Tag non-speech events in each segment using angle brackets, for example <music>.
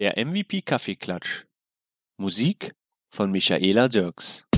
Der MVP Kaffeeklatsch. Musik von Michaela Dirks.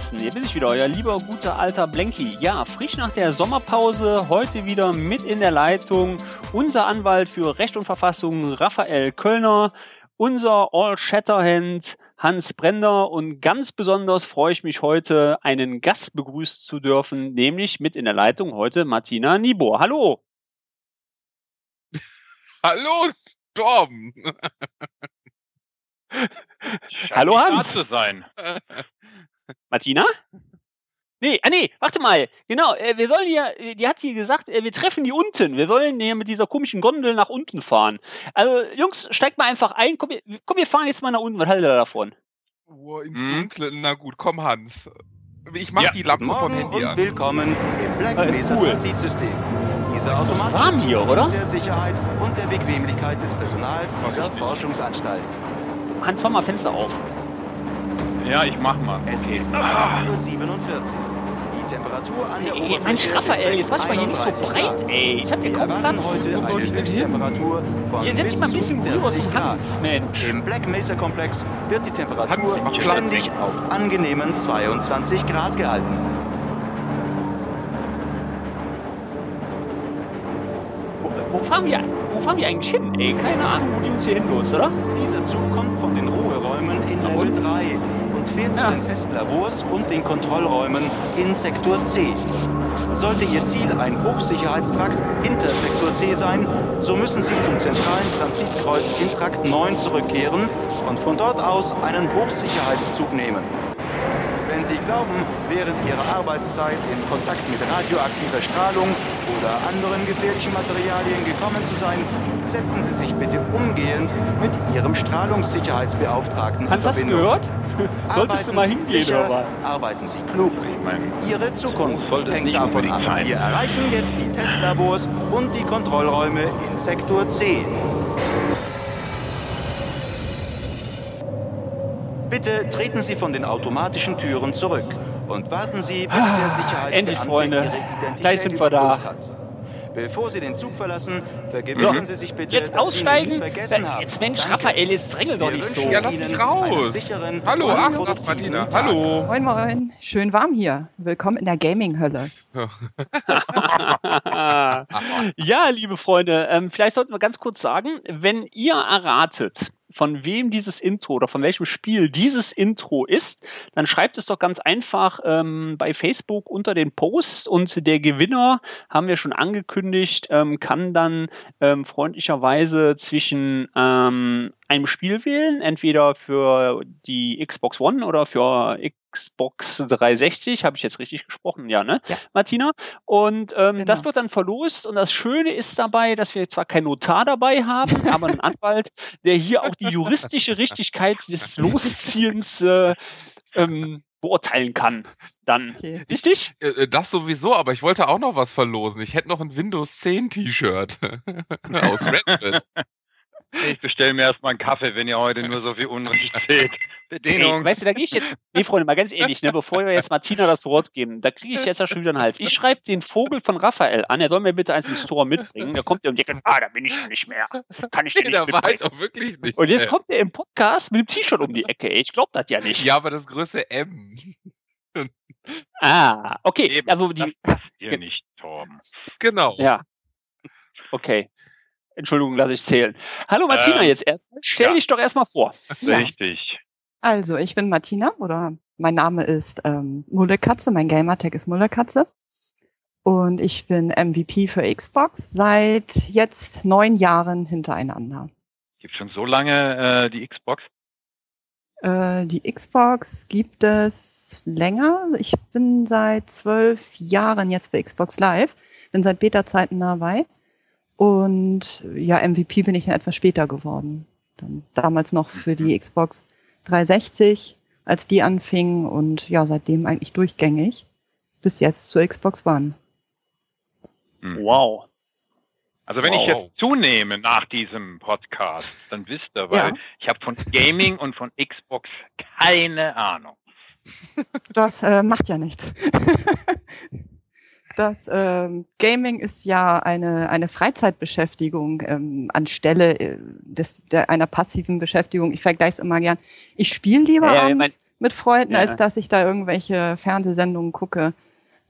Westen. Hier bin ich wieder, euer lieber, guter, alter Blenky. Ja, frisch nach der Sommerpause, heute wieder mit in der Leitung unser Anwalt für Recht und Verfassung, Raphael Kölner, unser All Shatterhand, Hans Brender und ganz besonders freue ich mich heute, einen Gast begrüßen zu dürfen, nämlich mit in der Leitung heute Martina Niebuhr. Hallo! <laughs> Hallo, Torben. Hallo, Hans. sein. <laughs> Martina? Nee, ah nee, warte mal. Genau, äh, wir sollen hier, äh, die hat hier gesagt, äh, wir treffen die unten. Wir sollen hier mit dieser komischen Gondel nach unten fahren. Also, Jungs, steigt mal einfach ein. Komm, wir- komm, wir fahren jetzt mal nach unten. Was haltet ihr davon? Oh, ins Hm? Dunkle. Na gut, komm, Hans. Ich mach Ja. die Lampe vom Handy und an. willkommen im Black Ah, cool. Transitsystem. Dieser Ist das warm hier, oder? der Sicherheit und der Bequemlichkeit des Personals dieser. Forschungsanstalt. Hans, mach mal Fenster auf. Ja, ich mach mal. Es ist Ah, 8.47 Uhr. Die Temperatur an der Ey, Oberfläche Mensch, Raphael, jetzt mach ich mal hier nicht so 31 breit, ey. Ich hab hier kaum Platz. Wo soll ich denn hin? Jetzt setz bis mal ein bisschen rüber 40 zum. Hans, Mensch. Im Black Mesa Komplex wird die Temperatur ständig auf angenehmen 22 Grad gehalten. Wo, wo, fahren wir, wo fahren wir eigentlich hin, ey? Keine Ahnung, wo die uns hier hinlos, oder? Dieser Zug kommt von den Ruheräumen in Level 3 Ja. zu den Festlabors und den Kontrollräumen in Sektor C. Sollte Ihr Ziel ein Hochsicherheitstrakt hinter Sektor C sein, so müssen Sie zum zentralen Transitkreuz in Trakt 9 zurückkehren und von dort aus einen Hochsicherheitszug nehmen. Wenn Sie glauben, während Ihrer Arbeitszeit in Kontakt mit radioaktiver Strahlung oder anderen gefährlichen Materialien gekommen zu sein, setzen Sie sich bitte umgehend mit Ihrem Strahlungssicherheitsbeauftragten Hans, in hast du Verbindung. gehört? Solltest du mal Arbeiten Sie hingehen, sicher, oder was? Arbeiten Sie klug. Ihre Zukunft hängt davon ab. Wir erreichen jetzt die Testlabors und die Kontrollräume in Sektor C. Bitte treten Sie von den automatischen Türen zurück und warten Sie, bis Ah, der Sicherheitsbeamte endlich, Freunde. Gleich sind wir da. Hat. Bevor Sie den Zug verlassen, vergewissern Sie sich bitte, Jetzt dass aussteigen? Sie nichts vergessen haben. Jetzt, Mensch, Danke. Raphael, jetzt drängel doch nicht so. Ja, lass mich raus. Hallo, ach, Martina. Hallo. Moin Moin, schön warm hier. Willkommen in der Gaming-Hölle. <laughs> ja, liebe Freunde, ähm, vielleicht sollten wir ganz kurz sagen, wenn ihr erratet, von wem dieses Intro oder von welchem Spiel dieses Intro ist, dann schreibt es doch ganz einfach ähm, bei Facebook unter den Post und der Gewinner, haben wir schon angekündigt, ähm, kann dann ähm, freundlicherweise zwischen ähm, einem Spiel wählen, entweder für die Xbox One oder für Xbox 360, habe ich jetzt richtig gesprochen, ja, ne, Ja. Martina? Und ähm, Genau. das wird dann verlost. Und das Schöne ist dabei, dass wir zwar keinen Notar dabei haben, <laughs> aber einen Anwalt, der hier auch die juristische Richtigkeit des <laughs> Losziehens äh, ähm, beurteilen kann. Dann. Okay. Richtig? Äh, Das sowieso, aber ich wollte auch noch was verlosen. Ich hätte noch ein Windows 10 T-Shirt <laughs> aus Reddit. Ich bestelle mir erstmal einen Kaffee, wenn ihr heute nur so viel Unrecht <laughs> seht. Ey, Bedienung. weißt du, da gehe ich jetzt. Nee, Freunde, mal ganz ehrlich, ne, bevor wir jetzt Martina das Wort geben, da kriege ich jetzt ja schon wieder einen Hals. Ich schreibe den Vogel von Raphael an, er soll mir bitte eins im Store mitbringen. Da kommt er um die Ecke, ah, da bin ich ja nicht mehr. Kann ich dir Nee, nicht ich mitbringen. auch wirklich nicht. Und jetzt kommt er im Podcast mit dem T-Shirt um die Ecke. ey. Ich glaube das ja nicht. Ja, aber das Größe M. <laughs> Ah, okay. Eben, Also das die, passt hier nicht, Torben. Genau. ja. Okay. Entschuldigung, lasse ich zählen. Hallo Martina Ähm, jetzt erstmal. Stell ja. dich doch erstmal vor. Ja. Richtig. Also, ich bin Martina oder mein Name ist ähm, Mullekatze, mein Gamertag ist Mullekatze. Und ich bin MVP für Xbox seit jetzt neun Jahren hintereinander. Gibt schon so lange äh, die Xbox? Äh, die Xbox gibt es länger. Ich bin seit zwölf Jahren jetzt bei Xbox Live, bin seit Beta-Zeiten dabei. Und ja, MVP bin ich ja etwas später geworden. Dann, damals noch für die Xbox 360, als die anfing und ja, seitdem eigentlich durchgängig. Bis jetzt zur Xbox One. Hm. Wow. Also wenn Wow. ich jetzt zunehme nach diesem Podcast, dann wisst ihr, weil Ja. ich habe von Gaming und von Xbox keine Ahnung. Das äh, macht ja nichts. <laughs> Das ähm, Gaming ist ja eine, eine Freizeitbeschäftigung ähm, anstelle äh, des, der, einer passiven Beschäftigung. Ich vergleiche es immer gern. Ich spiele lieber Ja, ja, abends mit Freunden, Ja. als dass ich da irgendwelche Fernsehsendungen gucke.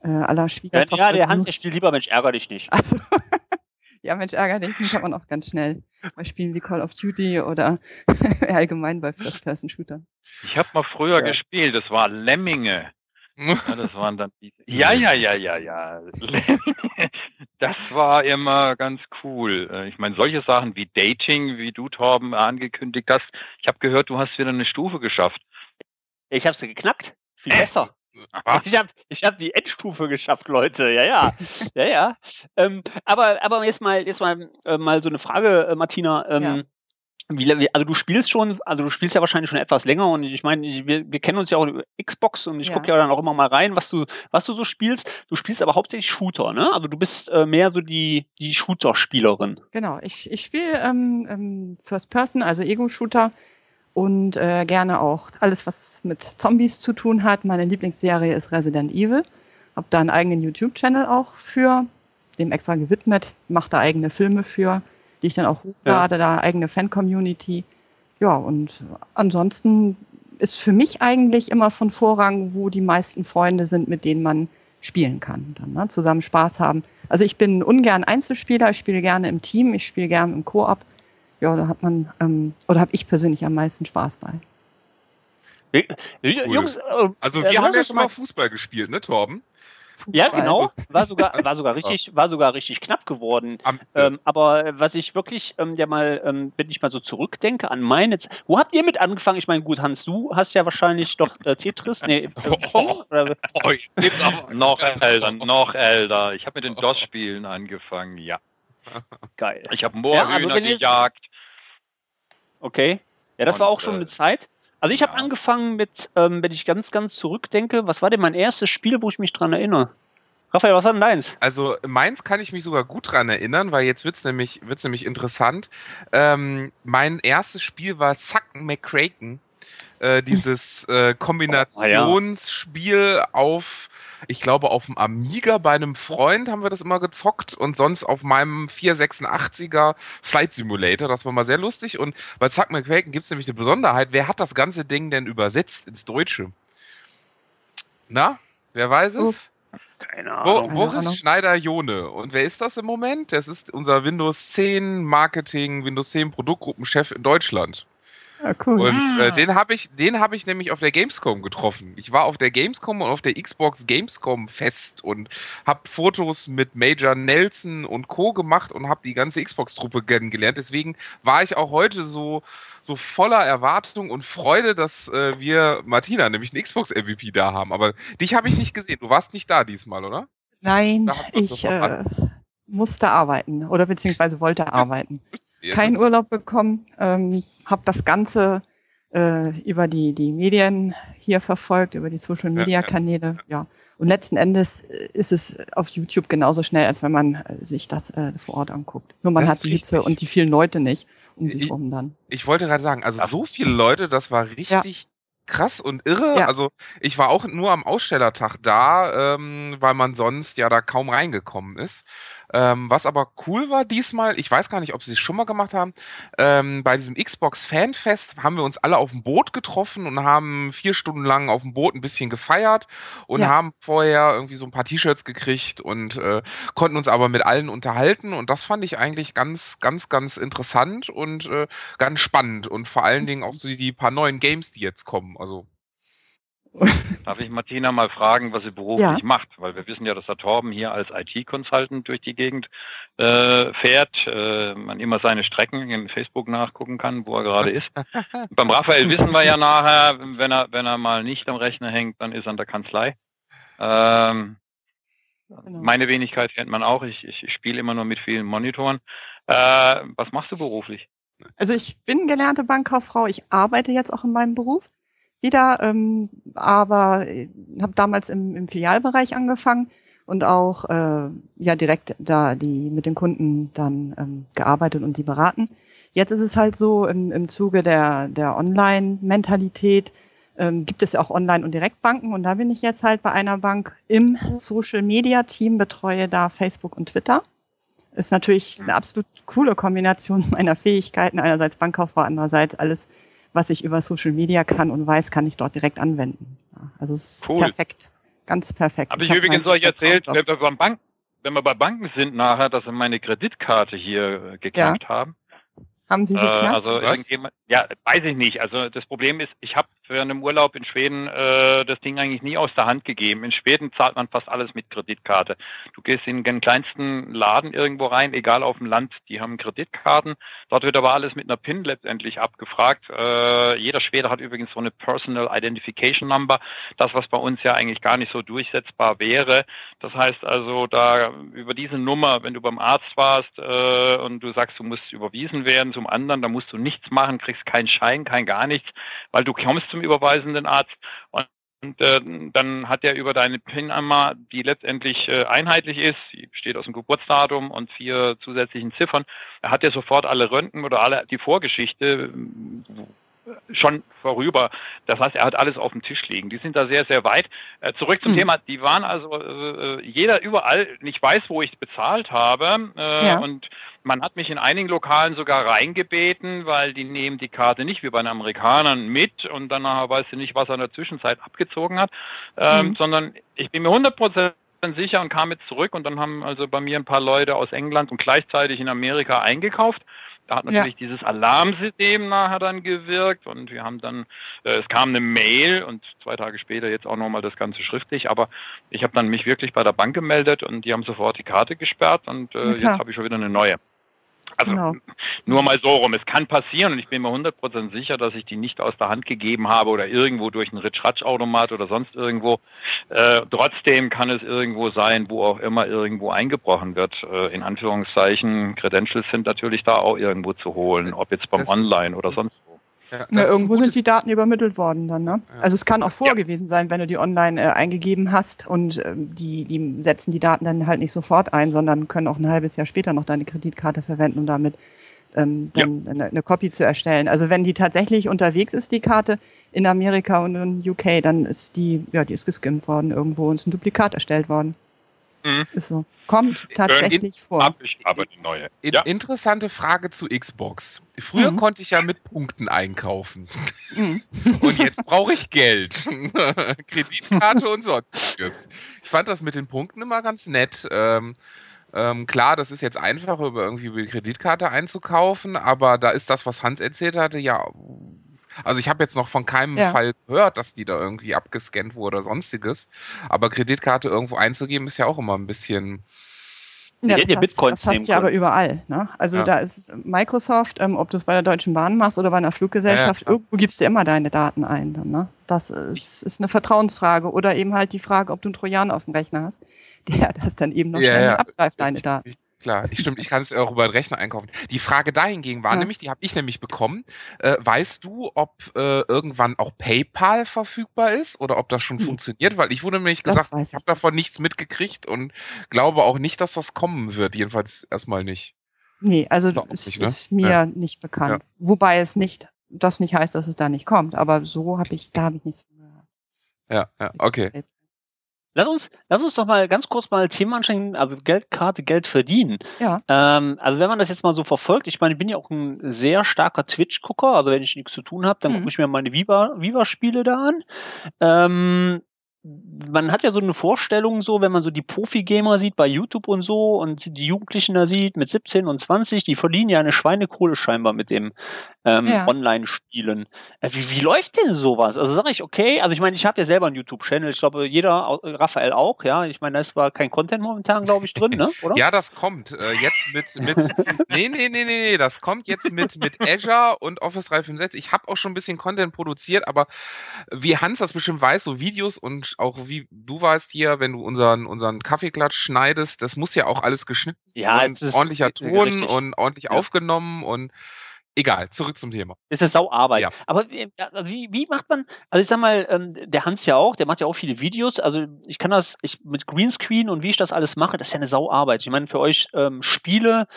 Äh, aller Ja, Schwiegertochter. ja, der Hans, der spielt lieber Mensch, ärger dich nicht. Also, <laughs> ja, Mensch, ärgerlich, den kann man auch ganz schnell bei Spielen wie Call of Duty oder <laughs> allgemein bei First-Person-Shootern. Ich habe mal früher Ja. gespielt, das war Lemminge. Ja, das waren dann die. <laughs> Ja, ja, ja, ja, ja. <laughs> Das war immer ganz cool. Äh, Ich meine, solche Sachen wie Dating, wie du, Torben, angekündigt hast. Ich habe gehört, du hast wieder eine Stufe geschafft. Ich hab's geknackt. Viel Äh. besser. Was? Ich habe ich hab die Endstufe geschafft, Leute. Ja, ja. ja, ja. Ähm, aber, aber jetzt mal, jetzt mal, äh, mal so eine Frage, äh, Martina. Ähm, Ja. Wie, also du spielst schon, also du spielst ja wahrscheinlich schon etwas länger und ich meine, wir, wir kennen uns ja auch über Xbox und ich Ja. gucke ja dann auch immer mal rein, was du, was du so spielst. Du spielst aber hauptsächlich Shooter, ne? Also du bist äh, mehr so die, die Shooter-Spielerin. Genau, ich, ich spiele ähm, ähm, First Person, also Ego-Shooter und äh, gerne auch alles, was mit Zombies zu tun hat. Meine Lieblingsserie ist Resident Evil. Hab da einen eigenen YouTube-Channel auch für, dem extra gewidmet, mache da eigene Filme für, die ich dann auch hochlade, da eigene Fan-Community. Ja, und ansonsten ist für mich eigentlich immer von Vorrang, wo die meisten Freunde sind, mit denen man spielen kann, dann ne? zusammen Spaß haben. Also ich bin ungern Einzelspieler, ich spiele gerne im Team, ich spiele gerne im Koop. Ja, da hat man, ähm, oder habe ich persönlich am meisten Spaß bei. Jungs, äh, Also äh, wir haben ja schon mal Fußball gespielt, ne, Torben? Ja, genau. <laughs> War sogar, war sogar richtig, war sogar richtig knapp geworden. Am, Ähm, aber was ich wirklich ähm, ja mal, ähm, wenn ich mal so zurückdenke an meine, Z- wo habt ihr mit angefangen? Ich meine, gut, Hans, du hast ja wahrscheinlich doch äh, Tetris, nee, äh, Pong, <laughs> <laughs> oder, oh, jetzt aber. Noch älter, noch älter. Ich habe mit den DOS-Spielen angefangen, ja. geil. Ich habe Ja, Moorhühner also wenn ihr- gejagt. Okay. Ja, das war Und, auch schon äh, eine Zeit. Also ich habe ja. angefangen mit, ähm, wenn ich ganz, ganz zurückdenke, was war denn mein erstes Spiel, wo ich mich dran erinnere? Raphael, was war denn deins? Also meins kann ich mich sogar gut dran erinnern, weil jetzt wird's nämlich, wird's nämlich interessant. Ähm, mein erstes Spiel war Zack McCracken. Äh, dieses äh, Kombinationsspiel auf, ich glaube, auf dem Amiga bei einem Freund haben wir das immer gezockt und sonst auf meinem 486er Flight Simulator. Das war mal sehr lustig. Und bei Zack McCracken gibt's nämlich eine Besonderheit. Wer hat das ganze Ding denn übersetzt ins Deutsche? Na, wer weiß es? Keine Bo Ahnung. Keine Boris Ahnung. Schneider-Jone. Und wer ist das im Moment? Das ist unser Windows 10 Marketing, Windows 10 Produktgruppenchef in Deutschland. Ja, cool. Und Ah. äh, den habe ich, den habe ich nämlich auf der Gamescom getroffen. Ich war auf der Gamescom und auf der Xbox Gamescom Fest und habe Fotos mit Major Nelson und Co. gemacht und habe die ganze Xbox-Truppe kennengelernt. Deswegen war ich auch heute so so voller Erwartung und Freude, dass äh, wir Martina, nämlich einen Xbox-MVP da haben. Aber dich habe ich nicht gesehen. Du warst nicht da diesmal, oder? Nein, ich äh, musste arbeiten oder beziehungsweise wollte arbeiten. <laughs> Ja, Keinen Urlaub bekommen, ähm, habe das Ganze äh, über die, die Medien hier verfolgt, über die Social-Media-Kanäle. Ja, Und letzten Endes äh, ist es auf YouTube genauso schnell, als wenn man äh, sich das äh, vor Ort anguckt. Nur man Das hat die Hitze und die vielen Leute nicht um sich Ich- rum dann. Ich wollte gerade sagen, also Ja. so viele Leute, das war richtig krass und irre. Ja. Also ich war auch nur am Ausstellertag da, ähm, weil man sonst ja da kaum reingekommen ist. Ähm, was aber cool war diesmal, ich weiß gar nicht, ob sie es schon mal gemacht haben, ähm, bei diesem Xbox Fanfest haben wir uns alle auf dem Boot getroffen und haben vier Stunden lang auf dem Boot ein bisschen gefeiert und Ja. haben vorher irgendwie so ein paar T-Shirts gekriegt und äh, konnten uns aber mit allen unterhalten und das fand ich eigentlich ganz, ganz, ganz interessant und äh, ganz spannend und vor allen Dingen auch so die, die paar neuen Games, die jetzt kommen. Also Darf ich Martina mal fragen, was sie beruflich Ja. macht? Weil wir wissen ja, dass der Torben hier als IT-Consultant durch die Gegend äh, fährt, äh, man immer seine Strecken in Facebook nachgucken kann, wo er gerade ist. <laughs> Beim Raphael wissen wir ja nachher, wenn er, wenn er mal nicht am Rechner hängt, dann ist er an der Kanzlei. Ähm, Genau. Meine Wenigkeit kennt man auch. Ich, ich, ich spiele immer nur mit vielen Monitoren. Äh, was machst du beruflich? Also ich bin gelernte Bankkauffrau, ich arbeite jetzt auch in meinem Beruf wieder, ähm, aber habe damals im, im Filialbereich angefangen und auch äh, ja direkt da die mit den Kunden dann ähm, gearbeitet und sie beraten. Jetzt ist es halt so im, im Zuge der, der Online-Mentalität ähm, gibt es ja auch Online- und Direktbanken und da bin ich jetzt halt bei einer Bank im Social-Media-Team, betreue da Facebook und Twitter. Ist natürlich eine absolut coole Kombination <laughs> meiner Fähigkeiten. Einerseits Bankkauffrau, andererseits alles, was ich über Social Media kann und weiß, kann ich dort direkt anwenden. Ja, also es ist Cool. perfekt. Ganz perfekt. Habe ich hab übrigens euch erzählt, wenn wir, beim Bank, wenn wir bei Banken sind nachher, dass sie meine Kreditkarte hier äh, geknackt haben. Haben Sie Äh, geknackt? also Was? irgendjemand, ja, weiß ich nicht. Also das Problem ist, ich habe für einen Urlaub in Schweden äh, das Ding eigentlich nie aus der Hand gegeben. In Schweden zahlt man fast alles mit Kreditkarte. Du gehst in den kleinsten Laden irgendwo rein, egal auf dem Land, die haben Kreditkarten. Dort wird aber alles mit einer PIN letztendlich abgefragt. Äh, jeder Schwede hat übrigens so eine Personal Identification Number, das was bei uns ja eigentlich gar nicht so durchsetzbar wäre. Das heißt also, da über diese Nummer, wenn du beim Arzt warst äh, und du sagst, du musst überwiesen werden zum anderen, dann musst du nichts machen, kriegst keinen Schein, kein gar nichts, weil du kommst zum überweisenden Arzt. Und und äh, dann hat er über deine PIN-Nummer, die letztendlich äh, einheitlich ist, die besteht aus dem Geburtsdatum und vier zusätzlichen Ziffern, er hat ja sofort alle Röntgen oder alle die Vorgeschichte schon vorüber. Das heißt, er hat alles auf dem Tisch liegen. Die sind da sehr, sehr weit. Äh, zurück zum Mhm. Thema. Die waren also äh, jeder überall nicht weiß, wo ich bezahlt habe. Äh, Ja. Und man hat mich in einigen Lokalen sogar reingebeten, weil die nehmen die Karte nicht wie bei den Amerikanern mit und danach weißt du nicht, was er in der Zwischenzeit abgezogen hat, ähm, Mhm. sondern ich bin mir 100% sicher und kam jetzt zurück und dann haben also bei mir ein paar Leute aus England und gleichzeitig in Amerika eingekauft. Da hat Ja. natürlich dieses Alarmsystem nachher dann gewirkt und wir haben dann, äh, es kam eine Mail und zwei Tage später jetzt auch nochmal das Ganze schriftlich, aber ich habe dann mich wirklich bei der Bank gemeldet und die haben sofort die Karte gesperrt und äh, jetzt habe ich schon wieder eine neue. Also Genau. nur mal so rum. Es kann passieren und ich bin mir 100% sicher, dass ich die nicht aus der Hand gegeben habe oder irgendwo durch einen Ritsch-Ratsch-Automat oder sonst irgendwo. Äh, trotzdem kann es irgendwo sein, wo auch immer irgendwo eingebrochen wird. Äh, in Anführungszeichen, Credentials sind natürlich da auch irgendwo zu holen, ob jetzt beim Das Online oder sonst wo. Ja, Ja, ein irgendwo sind die Daten übermittelt worden dann, ne? Ja. Also es kann auch vorher Ja. gewesen sein, wenn du die online äh, eingegeben hast und ähm, die, die setzen die Daten dann halt nicht sofort ein, sondern können auch ein halbes Jahr später noch deine Kreditkarte verwenden, um damit ähm, dann eine, eine Kopie zu erstellen. Also wenn die tatsächlich unterwegs ist, die Karte in Amerika und in UK, dann ist die, ja, die ist geskimmt worden irgendwo und ist ein Duplikat erstellt worden. Mhm. Ist so. Kommt tatsächlich vor. Hab ich aber die neue. In, Ja. Interessante Frage zu Xbox. Früher Mhm. konnte ich ja mit Punkten einkaufen. Mhm. <laughs> Und jetzt brauche ich Geld. <laughs> Kreditkarte und sonstiges. Ich fand das mit den Punkten immer ganz nett. Ähm, ähm, klar, das ist jetzt einfacher, über irgendwie über die Kreditkarte einzukaufen, aber da ist das, was Hans erzählt hatte, ja. Also ich habe jetzt noch von keinem Ja. Fall gehört, dass die da irgendwie abgescannt wurde oder sonstiges. Aber Kreditkarte irgendwo einzugeben, ist ja auch immer ein bisschen. Ja das, Bitcoins das hast du ja aber überall. Ne? Also Ja. da ist Microsoft, ähm, ob du es bei der Deutschen Bahn machst oder bei einer Fluggesellschaft, Ja, ja, irgendwo gibst du immer deine Daten ein. Dann, ne? Das ist, ist eine Vertrauensfrage. Oder eben halt die Frage, ob du einen Trojaner auf dem Rechner hast, <laughs> der das dann eben noch Ja, abgreift, deine Ich- Daten. Ich, klar, ich, stimmt, ich kann es auch über den Rechner einkaufen. Die Frage dahingegen war Ja. nämlich, die habe ich nämlich bekommen, äh, weißt du, ob äh, irgendwann auch PayPal verfügbar ist oder ob das schon Hm. funktioniert? Weil ich wurde nämlich Das gesagt, ich ich habe davon nichts mitgekriegt und glaube auch nicht, dass das kommen wird. Jedenfalls erstmal nicht. Nee, also Ist es nicht, ne? ist mir Ja. nicht bekannt. Wobei es nicht, das nicht heißt, dass es da nicht kommt. Aber so habe ich, da habe ich nichts von gehört. Ja, ja, okay. Lass uns, lass uns doch mal ganz kurz mal Thema anschauen, also Geldkarte, Geld verdienen. Ja. Ähm, also wenn man das jetzt mal so verfolgt, ich meine, ich bin ja auch ein sehr starker Twitch-Gucker, also wenn ich nichts zu tun habe, dann Mhm. gucke ich mir meine Viva- Viva-Spiele da an. Ähm, man hat ja so eine Vorstellung so, wenn man so die Profi-Gamer sieht bei YouTube und so und die Jugendlichen da sieht mit 17 und 20, die verdienen ja eine Schweinekohle scheinbar mit dem ähm, Ja. Online-Spielen. Äh, wie, wie läuft denn sowas? Also sage ich, okay, also ich meine, ich habe ja selber einen YouTube-Channel, ich glaube, jeder, Raphael auch, ja. Ich meine, da ist zwar kein Content momentan, glaube ich, drin, ne? <laughs> Oder? Ja, das kommt äh, jetzt mit, mit <laughs> nee, nee, nee, nee, nee, das kommt jetzt mit, mit Azure und Office 365. Ich habe auch schon ein bisschen Content produziert, aber wie Hans das bestimmt weiß, so Videos und auch wie du weißt hier, wenn du unseren, unseren Kaffeeklatsch schneidest, das muss ja auch alles geschnitten Ja, es ist ordentlicher äh, Ton richtig. und ordentlich Ja. aufgenommen und egal, zurück zum Thema. Es ist Sauarbeit. Ja. Aber wie, ja, wie, wie macht man, also ich sag mal, ähm, der Hans ja auch, der macht ja auch viele Videos. Also ich kann das, ich mit Greenscreen und wie ich das alles mache, das ist ja eine Sauarbeit. Ich meine, für euch ähm, Spiele,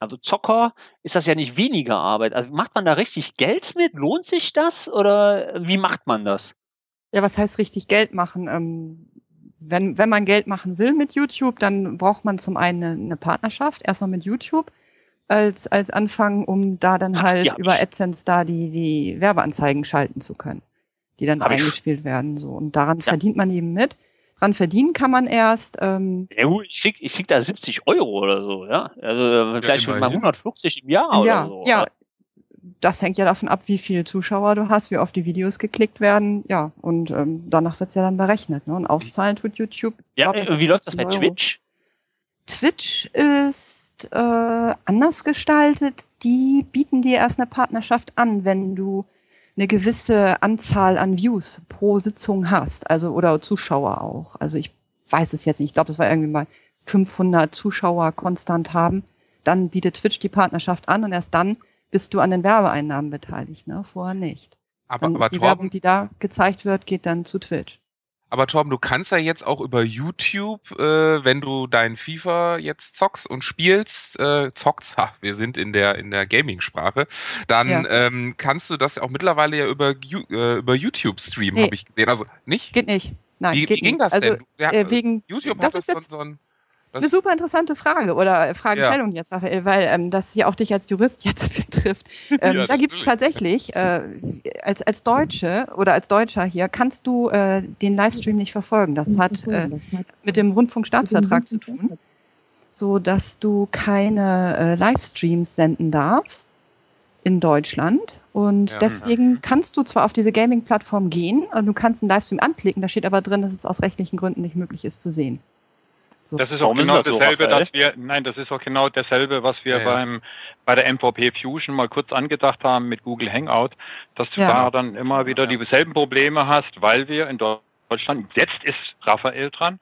also Zocker, ist das ja nicht weniger Arbeit. Also macht man da richtig Geld mit? Lohnt sich das? Oder wie macht man das? Ja, was heißt richtig Geld machen? Ähm, wenn, wenn man Geld machen will mit YouTube, dann braucht man zum einen eine, eine Partnerschaft, erstmal mit YouTube als, als Anfang, um da dann Ach, halt über ich. AdSense da die, die Werbeanzeigen schalten zu können, die dann Hab ich. eingespielt werden. So. Und daran verdient man eben mit. Dran verdienen kann man erst, ähm, Ja gut, ich krieg, ich krieg da 70 Euro oder so, ja. Also äh, vielleicht schon mal immerhin. 150 im Jahr ja, oder so. ja, oder? Das hängt ja davon ab, wie viele Zuschauer du hast, wie oft die Videos geklickt werden, ja, und ähm, danach wird's ja dann berechnet. Ne? Und auszahlen tut YouTube. Ja, glaub, äh, wie läuft das bei 17 Euro. Twitch? Twitch ist äh, anders gestaltet. Die bieten dir erst eine Partnerschaft an, wenn du eine gewisse Anzahl an Views pro Sitzung hast, also oder Zuschauer auch. Also ich weiß es jetzt nicht. Ich glaube, das war irgendwie mal 500 Zuschauer konstant haben. Dann bietet Twitch die Partnerschaft an und erst dann bist du an den Werbeeinnahmen beteiligt. Ne? Vorher nicht. Aber, Dann aber ist die Werbung, Torben, die da gezeigt wird, geht dann zu Twitch. aber Torben, du kannst ja jetzt auch über YouTube, äh, wenn du dein FIFA jetzt zockst und spielst, äh, zockst, ha, wir sind in der in der Gaming-Sprache, dann Ja. ähm, kannst du das auch mittlerweile ja über, äh, über YouTube streamen, Nee. habe ich gesehen. Also nicht? Geht nicht. Nein, wie, wie geht ging nicht. das also, denn? Ja, äh, wegen, YouTube das hat ist das jetzt so, ein Eine super interessante Frage oder Fragestellung jetzt, Raphael, weil ähm, das ja auch dich als Jurist <laughs> jetzt betrifft. Ähm, Ja, da gibt es tatsächlich, äh, als, als Deutsche oder als Deutscher hier, kannst du äh, den Livestream nicht verfolgen. Das hat äh, mit dem Rundfunkstaatsvertrag zu tun, so dass du keine äh, Livestreams senden darfst in Deutschland. Und Ja. deswegen kannst du zwar auf diese Gaming-Plattform gehen, und du kannst einen Livestream anklicken, da steht aber drin, dass es aus rechtlichen Gründen nicht möglich ist zu sehen. Das ist auch Warum ist genau das so, dasselbe, Raphael? dass wir, nein, das ist auch genau dasselbe, was wir Ja, ja. beim, bei der MVP Fusion mal kurz angedacht haben mit Google Hangout, dass du Ja. da dann immer wieder Ja. dieselben Probleme hast, weil wir in Deutschland, jetzt ist Raphael dran,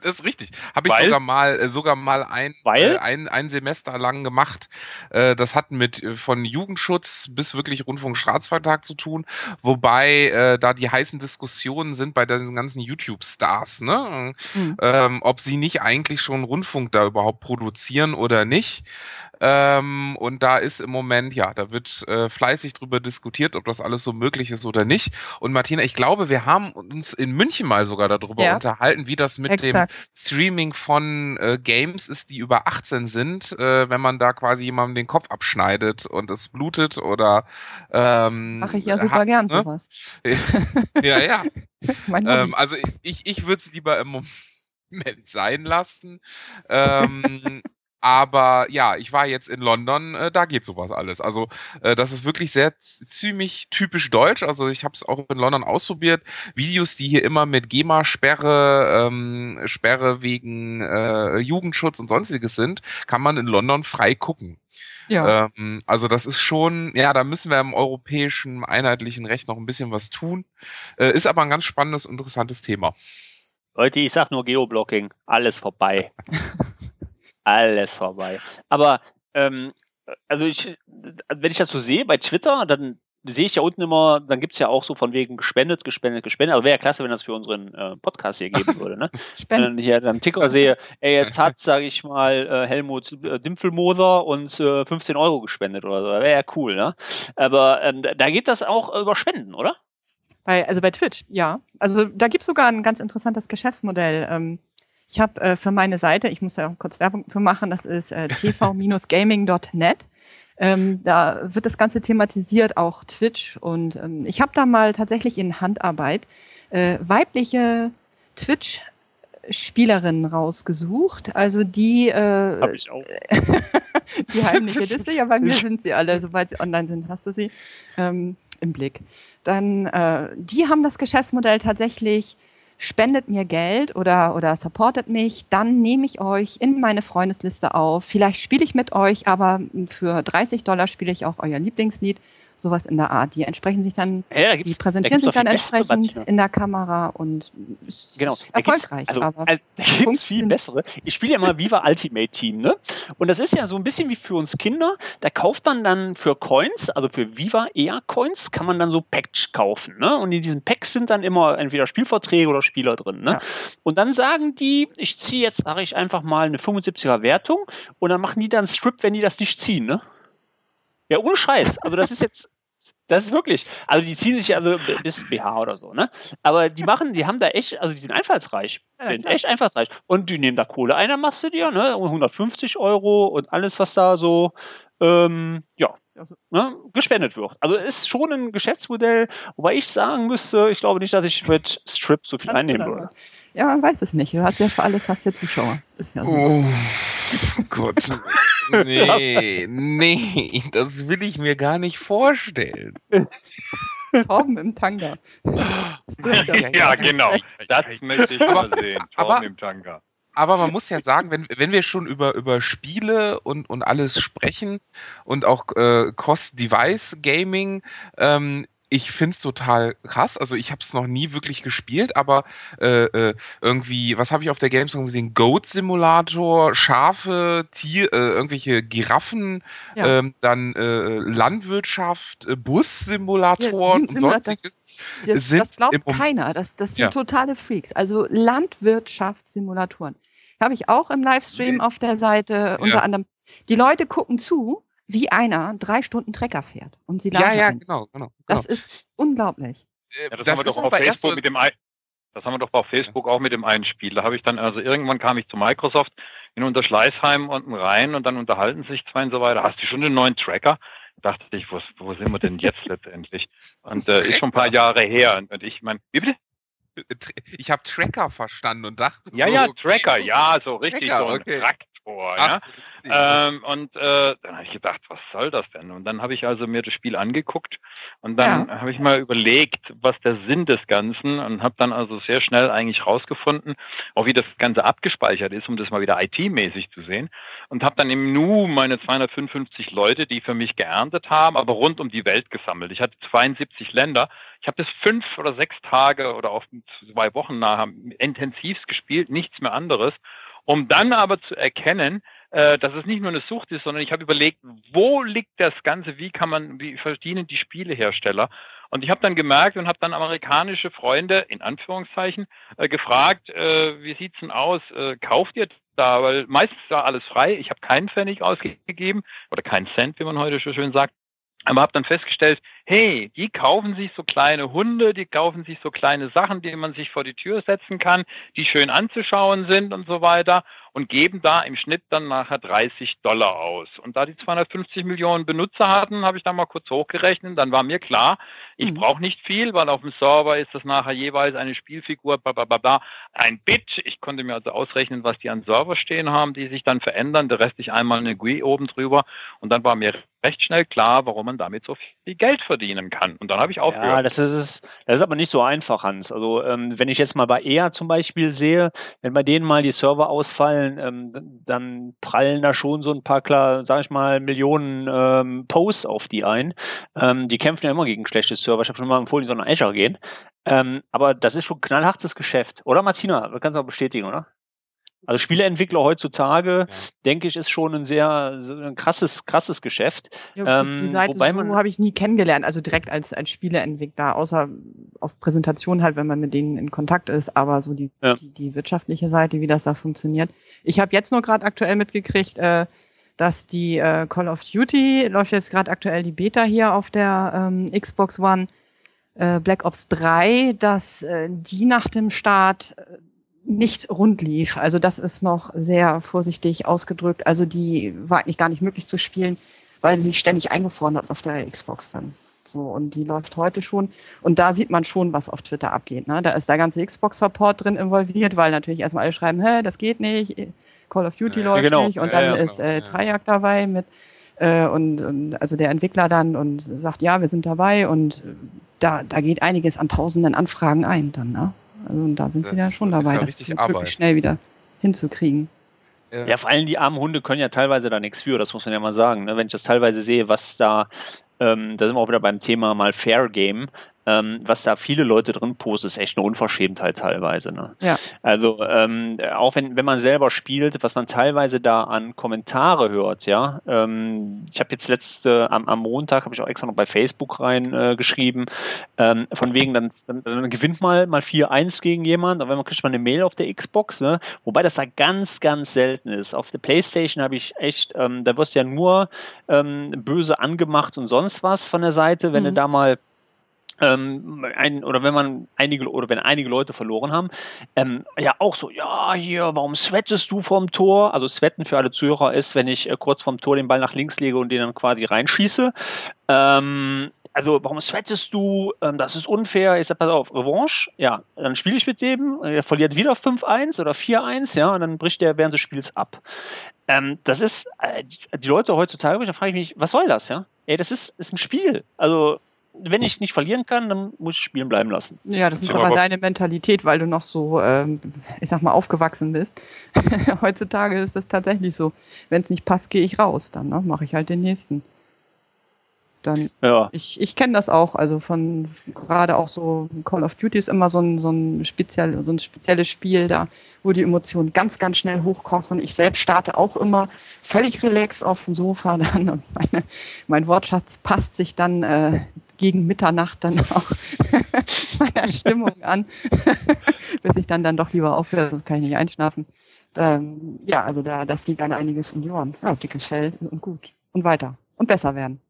Das ist richtig. Habe ich Weil? sogar mal äh, sogar mal ein, Weil? äh, ein, ein Semester lang gemacht. Äh, das hat mit von Jugendschutz bis wirklich Rundfunkstaatsvertrag zu tun, wobei äh, da die heißen Diskussionen sind bei den ganzen YouTube-Stars, ne? Mhm. Ähm, ob sie nicht eigentlich schon Rundfunk da überhaupt produzieren oder nicht. Ähm, und da ist im Moment, ja, da wird äh, fleißig drüber diskutiert, ob das alles so möglich ist oder nicht. Und Martina, ich glaube, wir haben uns in München mal sogar darüber Ja. unterhalten, wie das mit dem Streaming von äh, Games ist, die über 18 sind, äh, wenn man da quasi jemandem den Kopf abschneidet und es blutet oder ähm, Mache ich ja super hat, gern ne? sowas. <laughs> Ja, ja. <laughs> Ähm, also ich, ich würde es lieber im Moment sein lassen. Ähm, <laughs> aber ja, ich war jetzt in London, äh, da geht sowas alles. Also äh, das ist wirklich sehr ziemlich typisch deutsch. Also ich habe es auch in London ausprobiert. Videos, die hier immer mit GEMA-Sperre, ähm, Sperre wegen äh, Jugendschutz und sonstiges sind, kann man in London frei gucken. ja. Ähm, also das ist schon, ja, da müssen wir im europäischen einheitlichen Recht noch ein bisschen was tun. Äh, ist aber ein ganz spannendes, interessantes Thema. Leute, ich sag nur Geoblocking, alles vorbei. <laughs> alles vorbei. Aber ähm, also ich, wenn ich das so sehe bei Twitter, dann sehe ich ja unten immer, dann gibt's ja auch so von wegen gespendet, gespendet, gespendet. Also wäre ja klasse, wenn das für unseren äh, Podcast hier geben würde. Ne? <laughs> Wenn ich hier am Ticker sehe, ey, jetzt hat, sage ich mal, äh, Helmut äh, Dimpfelmoser uns äh, 15 Euro gespendet oder so. Wäre ja cool, ne? Aber ähm, da- geht das auch über Spenden, oder? Bei, also bei Twitch, ja. Also da gibt's sogar ein ganz interessantes Geschäftsmodell. Ähm, ich habe äh, für meine Seite, ich muss ja auch kurz Werbung für machen, das ist äh, tv-gaming.net. Ähm, da wird das Ganze thematisiert, auch Twitch. Und ähm, ich habe da mal tatsächlich in Handarbeit äh, weibliche Twitch-Spielerinnen rausgesucht. Also die. Äh, Hab ich auch. <laughs> die heimliche Liste, ja, bei mir sind sie alle, sobald sie online sind, hast du sie ähm, im Blick. Dann, äh, die haben das Geschäftsmodell tatsächlich spendet mir Geld oder, oder supportet mich, dann nehme ich euch in meine Freundesliste auf. Vielleicht spiele ich mit euch, aber für 30 Dollar spiele ich auch euer Lieblingslied sowas in der Art. Die entsprechen sich dann, Ja, die präsentieren da sich dann viel entsprechend in der Kamera und Genau, erfolgreich. also, aber also, da gibt's viel funktioniert. bessere. Ich spiele ja mal Viva Ultimate Team, ne? Und das ist ja so ein bisschen wie für uns Kinder. Da kauft man dann für Coins, also für Viva eher Coins, kann man dann so Packs kaufen, ne? Und in diesen Packs sind dann immer entweder Spielverträge oder Spieler drin, ne? Ja. Und dann sagen die, ich ziehe jetzt, sage ich einfach mal eine 75er Wertung und dann machen die dann Strip, wenn die das nicht ziehen, ne? Ja, ohne Scheiß. Also das ist jetzt, das ist wirklich, also die ziehen sich also bis BH oder so, ne? Aber die machen, die haben da echt, also die sind einfallsreich. Ja, Die sind echt einfallsreich. Und die nehmen da Kohle ein, dann machst du dir, ne? 150 Euro und alles, was da so, ähm, ja, Also- ne, gespendet wird. Also ist schon ein Geschäftsmodell, wobei ich sagen müsste, ich glaube nicht, dass ich mit Strip so viel Kannst einnehmen würde. mal. Ja, man weiß es nicht. Du hast ja für alles hast ja Zuschauer. Ist ja so. Oh Gott. Nee, nee, das will ich mir gar nicht vorstellen. Torben im Tanga. <laughs> Ja, Ja, genau. Das möchte ich mal sehen. aber- Torben im Tanga. Aber man muss ja sagen, wenn, wenn wir schon über, über Spiele und, und alles sprechen und auch äh, Cost-Device-Gaming, ähm, ich find's total krass. Also ich habe es noch nie wirklich gespielt, aber äh, äh, irgendwie, was habe ich auf der Gamescom gesehen? Goat-Simulator, Schafe, Tier, äh, irgendwelche Giraffen, Ja. ähm, dann äh, Landwirtschaft, äh, Bus-Simulatoren Ja, und Sim- Simula- sonstiges. Das, sind das glaubt keiner. Das, das sind Ja. totale Freaks. Also Landwirtschaftssimulatoren. Habe ich auch im Livestream auf der Seite unter anderem. Die Leute gucken zu, wie einer drei Stunden Trecker fährt. Und sie Ja, laden ja, genau, genau. genau. Das ist unglaublich. Äh, Ja, das, haben wir doch auf Facebook mit dem das haben wir doch auf Facebook auch mit dem einen Spiel. Da habe ich dann, also irgendwann kam ich zu Microsoft in Unterschleißheim unten rein und dann unterhalten sich zwei und so weiter. Hast du schon einen neuen Tracker? Dachte ich, wo, wo sind wir denn jetzt <laughs> letztendlich? Und äh, ist schon ein paar Jahre her. Und ich meine, wie bitte? Ich habe Tracker verstanden und dachte. Ja, so, ja, okay. Tracker, ja, so richtig Tracker, so ein okay. Ach, ja. Ähm, und äh, dann habe ich gedacht, was soll das denn? Und dann habe ich also mir das Spiel angeguckt und dann habe ich mal überlegt, was der Sinn des Ganzen und habe dann also sehr schnell eigentlich rausgefunden, auch wie das Ganze abgespeichert ist, um das mal wieder IT-mäßig zu sehen. Und habe dann im Nu meine 255 Leute, die für mich geerntet haben, aber rund um die Welt gesammelt. Ich hatte 72 Länder. Ich habe das fünf oder sechs Tage oder auch zwei Wochen nachher intensivst gespielt, nichts mehr anderes um dann aber zu erkennen, äh, dass es nicht nur eine Sucht ist, sondern ich habe überlegt, wo liegt das Ganze, wie kann man, wie verdienen die Spielehersteller? Und ich habe dann gemerkt und habe dann amerikanische Freunde, in Anführungszeichen, äh, gefragt, äh, wie sieht's denn aus, äh, kauft ihr da? Weil meistens war alles frei, ich habe keinen Pfennig ausgegeben oder keinen Cent, wie man heute so schön sagt. Aber habe dann festgestellt, hey, die kaufen sich so kleine Hunde, die kaufen sich so kleine Sachen, die man sich vor die Tür setzen kann, die schön anzuschauen sind und so weiter und geben da im Schnitt dann nachher 30 Dollar aus. Und da die 250 Millionen Benutzer hatten, habe ich da mal kurz hochgerechnet, dann war mir klar, ich Mhm. brauche nicht viel, weil auf dem Server ist das nachher jeweils eine Spielfigur, bla bla bla bla, ein Bit. Ich konnte mir also ausrechnen, was die an Server stehen haben, die sich dann verändern. Der Rest ist einmal eine GUI oben drüber. Und dann war mir recht schnell klar, warum man damit so viel Geld verdienen kann. Und dann habe ich Ja, aufgehört. das ist, das ist aber nicht so einfach, Hans. Also ähm, wenn ich jetzt mal bei EA zum Beispiel sehe, wenn bei denen mal die Server ausfallen, ähm, dann prallen da schon so ein paar, klar, sag ich mal, Millionen ähm, Posts auf die ein. Ähm, die kämpfen ja immer gegen schlechte Server. Ich habe schon mal empfohlen, die sollen Azure gehen. Ähm, aber das ist schon knallhartes Geschäft. Oder Martina? Du kannst auch bestätigen, oder? Also Spieleentwickler heutzutage, Ja. denke ich, ist schon ein sehr so ein krasses, krasses Geschäft. Ja, Ähm, gut, die Seite wobei so habe ich nie kennengelernt, also direkt als, als Spieleentwickler, außer auf Präsentation halt, wenn man mit denen in Kontakt ist, aber so die, Ja. die, die wirtschaftliche Seite, wie das da funktioniert. Ich habe jetzt nur gerade aktuell mitgekriegt, äh, dass die äh, Call of Duty, läuft jetzt gerade aktuell die Beta hier auf der ähm, Xbox One, äh, Black Ops 3, dass äh, die nach dem Start äh, nicht rund lief. Also das ist noch sehr vorsichtig ausgedrückt. Also die war eigentlich gar nicht möglich zu spielen, weil sie sich ständig eingefroren hat auf der Xbox dann. So, und die läuft heute schon. Und da sieht man schon, was auf Twitter abgeht. Ne? Da ist der ganze Xbox-Support drin involviert, weil natürlich erstmal alle schreiben, hä, das geht nicht, Call of Duty Ja, läuft genau. nicht. Und Ja, dann ist genau. äh. Treyarch dabei mit äh, und, und also der Entwickler dann und sagt, ja, wir sind dabei und da, da geht einiges an tausenden Anfragen ein dann, ne? Also und da sind sie Das ja schon ist dabei, ja das Arbeit. schnell wieder hinzukriegen. Äh, Ja, vor allem die armen Hunde können ja teilweise da nichts für, das muss man ja mal sagen. Ne? Wenn ich das teilweise sehe, was da, ähm, da sind wir auch wieder beim Thema mal Fair Game, ähm, was da viele Leute drin posten, ist echt eine Unverschämtheit teilweise. Ne? Ja. Also ähm, auch wenn, wenn man selber spielt, was man teilweise da an Kommentare hört, ja. Ähm, ich habe jetzt letzte, am, am Montag habe ich auch extra noch bei Facebook rein äh, geschrieben, ähm, von wegen, dann, dann, dann gewinnt mal mal 4-1 gegen jemand, aber wenn man kriegt man eine Mail auf der Xbox, ne? Wobei das da ganz, ganz selten ist. Auf der Playstation habe ich echt, ähm, da wirst du ja nur ähm, böse angemacht und sonst was von der Seite, wenn Mhm. du da mal ähm, ein, oder wenn man einige oder wenn einige Leute verloren haben, ähm, ja auch so, ja, hier, warum sweatest du vom Tor? Also sweaten für alle Zuhörer ist, wenn ich äh, kurz vom Tor den Ball nach links lege und den dann quasi reinschieße. Ähm, also warum sweatest du? Ähm, das ist unfair. Ich sag, pass auf, Revanche, ja, dann spiele ich mit dem, er verliert wieder 5-1 oder 4-1, ja, und dann bricht der während des Spiels ab. Ähm, das ist, äh, die, die Leute heutzutage, da frage ich mich, was soll das, ja? Ey, das ist, ist ein Spiel. Also, wenn ich nicht verlieren kann, dann muss ich spielen bleiben lassen. Ja, das ist Aber- aber deine Mentalität, weil du noch so, ähm, ich sag mal, aufgewachsen bist. <laughs> Heutzutage ist das tatsächlich so. Wenn es nicht passt, gehe ich raus. Dann ne? mache ich halt den nächsten. Dann, Ja. ich, ich kenne das auch, also von gerade auch so Call of Duty ist immer so ein, so ein speziell, so ein spezielles Spiel da, wo die Emotionen ganz, ganz schnell hochkochen. Ich selbst starte auch immer völlig relaxed auf dem Sofa <laughs> dann und meine, mein Wortschatz passt sich dann äh, gegen Mitternacht dann auch <laughs> meiner Stimmung an, <laughs> bis ich dann dann doch lieber aufhöre, sonst kann ich nicht einschlafen. Ähm, ja, also da, da fliegt dann einiges um die Ohren. Ja, dickes Fell und gut. Und weiter. Und besser werden.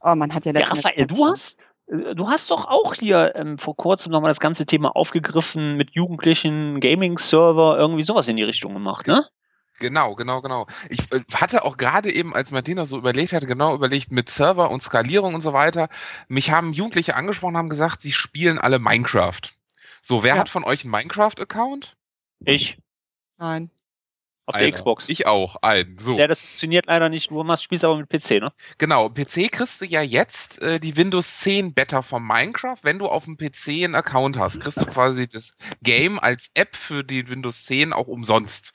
Aber man hat ja Ja, letzten Raphael, du hast, äh, du hast doch auch hier ähm, vor kurzem nochmal das ganze Thema aufgegriffen mit Jugendlichen, Gaming-Server, irgendwie sowas in die Richtung gemacht, ne? Genau, genau, genau. Ich äh, hatte auch gerade eben, als Martina so überlegt hatte, genau überlegt mit Server und Skalierung und so weiter. Mich haben Jugendliche angesprochen, haben gesagt, sie spielen alle Minecraft. So, wer Ja. hat von euch einen Minecraft-Account? Ich, Nein. Auf der Einer. Xbox. Ich auch, einen. So. Ja, das funktioniert leider nicht. Du machst, spielst aber mit PC, ne? Genau, PC kriegst du ja jetzt äh, die Windows 10 Beta von Minecraft. Wenn du auf dem PC einen Account hast, kriegst du <laughs> quasi das Game als App für die Windows 10 auch umsonst.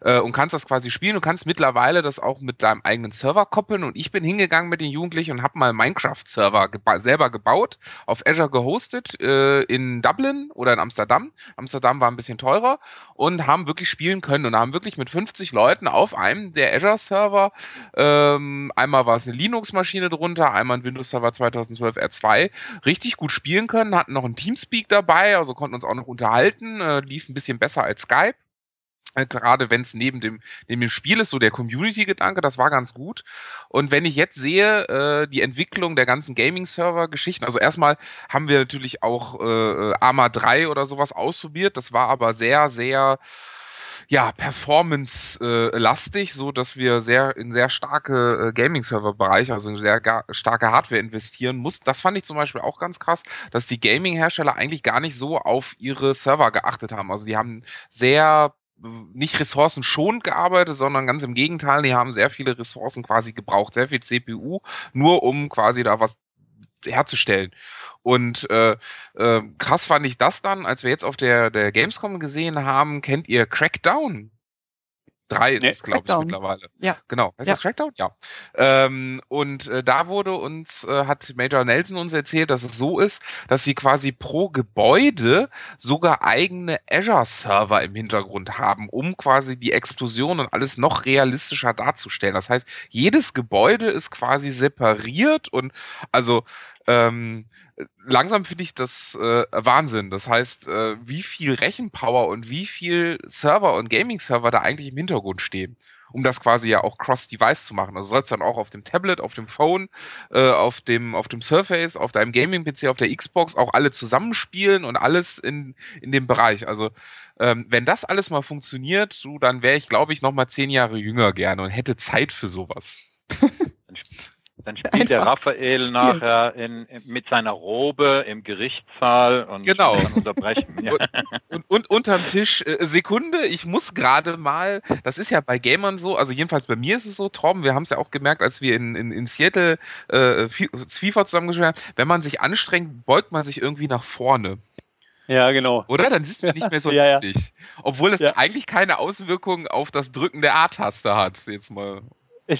Äh, und kannst das quasi spielen. Du kannst mittlerweile das auch mit deinem eigenen Server koppeln. Und ich bin hingegangen mit den Jugendlichen und habe mal Minecraft-Server geba selber gebaut, auf Azure gehostet, äh, in Dublin oder in Amsterdam. Amsterdam war ein bisschen teurer und haben wirklich spielen können und haben wirklich mit 50 Leuten auf einem der Azure-Server ähm, einmal war es eine Linux-Maschine drunter, einmal ein Windows-Server 2012 R2. Richtig gut spielen können, hatten noch ein Teamspeak dabei, also konnten uns auch noch unterhalten, äh, lief ein bisschen besser als Skype. Äh, Gerade wenn es neben dem, neben dem Spiel ist, so der Community-Gedanke, das war ganz gut. Und wenn ich jetzt sehe, äh, die Entwicklung der ganzen Gaming-Server-Geschichten, also erstmal haben wir natürlich auch äh, Arma 3 oder sowas ausprobiert, das war aber sehr, sehr ja, performance-lastig, so dass wir sehr in sehr starke äh, Gaming-Server-Bereiche, also in sehr starke Hardware investieren mussten. Das fand ich zum Beispiel auch ganz krass, dass die Gaming-Hersteller eigentlich gar nicht so auf ihre Server geachtet haben. Also die haben sehr nicht ressourcenschonend gearbeitet, sondern ganz im Gegenteil, die haben sehr viele Ressourcen quasi gebraucht, sehr viel CPU, nur um quasi da was herzustellen. Und äh, äh, krass fand ich das dann, als wir jetzt auf der, der Gamescom gesehen haben, kennt ihr Crackdown? Drei ist Nee, es, glaube ich, mittlerweile. Ja. Genau. Heißt Ja. das Crackdown? Ja. Ähm, und äh, da wurde uns, äh, hat Major Nelson uns erzählt, dass es so ist, dass sie quasi pro Gebäude sogar eigene Azure-Server im Hintergrund haben, um quasi die Explosion und alles noch realistischer darzustellen. Das heißt, jedes Gebäude ist quasi separiert und also ähm, langsam finde ich das äh, Wahnsinn. Das heißt, äh, wie viel Rechenpower und wie viel Server und Gaming-Server da eigentlich im Hintergrund stehen. um das quasi ja auch cross-device zu machen. Also soll es dann auch auf dem Tablet, auf dem Phone, äh, auf dem auf dem Surface, auf deinem Gaming-PC, auf der Xbox auch alle zusammenspielen und alles in in dem Bereich. Also ähm, wenn das alles mal funktioniert, du, dann wäre ich, glaube ich, noch mal zehn Jahre jünger gerne und hätte Zeit für sowas. <laughs> Dann spielt der Raphael Spielen. nachher in, in, mit seiner Robe im Gerichtssaal und Genau. kann unterbrechen. <laughs> Ja. und, und unterm Tisch, äh, Sekunde, ich muss gerade mal, das ist ja bei Gamern so, also jedenfalls bei mir ist es so, Torben, wir haben es ja auch gemerkt, als wir in, in, in Seattle äh, Fi- FIFA zusammengespielt haben, wenn man sich anstrengt, beugt man sich irgendwie nach vorne, Ja, genau. oder? Dann ist man nicht mehr so <laughs> Ja, ja. lustig. Obwohl es Ja. eigentlich keine Auswirkungen auf das Drücken der A-Taste hat, jetzt mal. <laughs>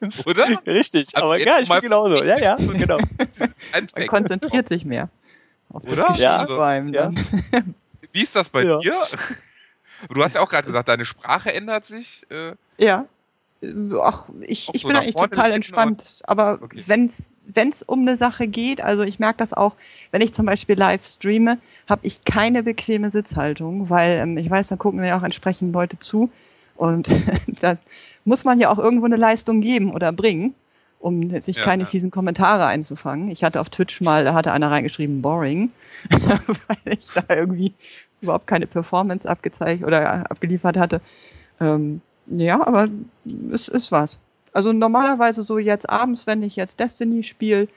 <laughs> Oder? Richtig, Also aber ja, ich mal bin genauso. Ja, ja, so <laughs> genau. <laughs> Man konzentriert sich mehr. Auf das Oder? Ja. vor allem Ja. Wie ist das bei Ja. dir? Du hast ja auch gerade gesagt, deine Sprache ändert sich. Äh, Ja. Ach, ich, Auch ich so bin eigentlich total entspannt. Aber Okay. wenn's wenn's um eine Sache geht, also ich merke das auch, wenn ich zum Beispiel live streame, habe ich keine bequeme Sitzhaltung, weil ähm, ich weiß, da gucken mir ja auch entsprechend Leute zu. Und <laughs> da muss man ja auch irgendwo eine Leistung geben oder bringen, um sich Ja, keine ja. fiesen Kommentare einzufangen. Ich hatte auf Twitch mal, da hatte einer reingeschrieben, boring, <laughs> weil ich da irgendwie überhaupt keine Performance abgezeigt oder abgeliefert hatte. Ähm, ja, aber es ist was. Also normalerweise so jetzt abends, wenn ich jetzt Destiny spiele,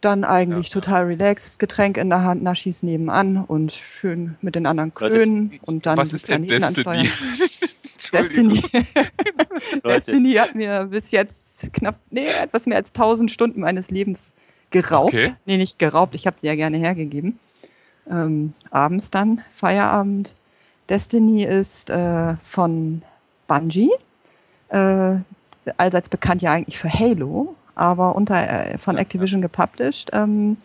dann eigentlich Ja, total relaxed, Getränk in der Hand, Naschis nebenan und schön mit den anderen klönen und dann was die Planeten ansteuern. Destiny? <laughs> Destiny. Hat mir bis jetzt knapp, nee, etwas mehr als 1000 Stunden meines Lebens geraubt. Okay. Nee, nicht geraubt, ich habe sie ja gerne hergegeben. Ähm, abends dann, Feierabend. Destiny ist äh, von Bungie, äh, allseits bekannt ja eigentlich für Halo, aber unter äh, von Activision gepublished. Ähm,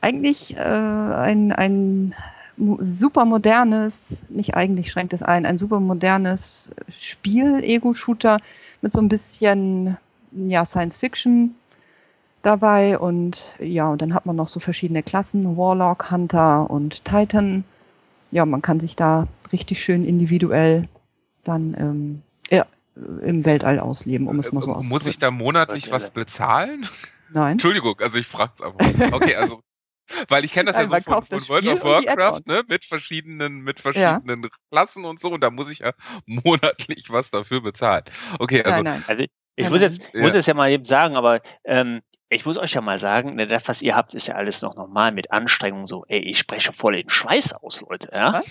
eigentlich äh, ein, ein super modernes, nicht eigentlich schränkt es ein, ein super modernes Spiel, Ego-Shooter mit so ein bisschen ja, Science Fiction dabei und ja, und dann hat man noch so verschiedene Klassen, Warlock, Hunter und Titan. Ja, man kann sich da richtig schön individuell dann ähm, ja, im Weltall ausleben, um es mal so Äh, Muss ich auszudrücken. da monatlich was bezahlen? Nein. <laughs> Entschuldigung, also ich frag's einfach. Okay, also weil ich kenne das ja Nein, so man von, von World Spiel of Warcraft, ne, mit verschiedenen, mit verschiedenen Klassen und so, und da muss ich ja <laughs> monatlich was dafür bezahlen. Okay, also nein, nein. Also ich Nein, muss jetzt, ich muss Ja. jetzt ja mal eben sagen, aber ähm, ich muss euch ja mal sagen, ne, das, was ihr habt, ist ja alles noch normal mit Anstrengung so. Ey, ich spreche voll den Schweiß aus, Leute. Ja,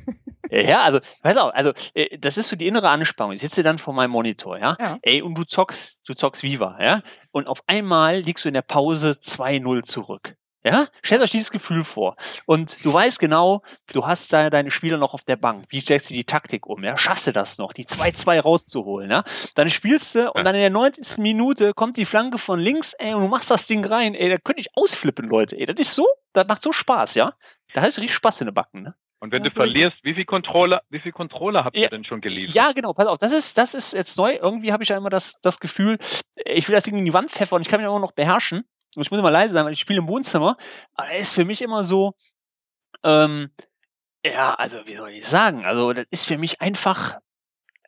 <laughs> ja also, pass auf, also äh, das ist so die innere Anspannung. Ich sitze dann vor meinem Monitor, ja. Ja. Ey, und du zockst, du zockst Viva, ja. Und auf einmal liegst du in der Pause 2-0 zurück. Ja, stellt euch dieses Gefühl vor. Und du weißt genau, du hast da deine Spieler noch auf der Bank. Wie stellst du die Taktik um? Ja, schaffst du das noch, die 2-2 rauszuholen? Ja, dann spielst du und dann in der 90. Minute kommt die Flanke von links, ey, und du machst das Ding rein. Ey, da könnte ich ausflippen, Leute. Ey, das ist so, das macht so Spaß, ja. Da hast du richtig Spaß in den Backen, ne? Und wenn Ja, du verlierst, wie viel Controller, wie viel Controller habt ihr Ja, denn schon geliefert? Ja, genau, pass auf, das ist, das ist jetzt neu. Irgendwie habe ich ja immer das, das Gefühl, ich will das Ding in die Wand pfeffern und ich kann mich immer noch beherrschen. Und ich muss immer leise sein, weil ich spiele im Wohnzimmer. Aber das ist für mich immer so, ähm, ja, also wie soll ich sagen? Also das ist für mich einfach,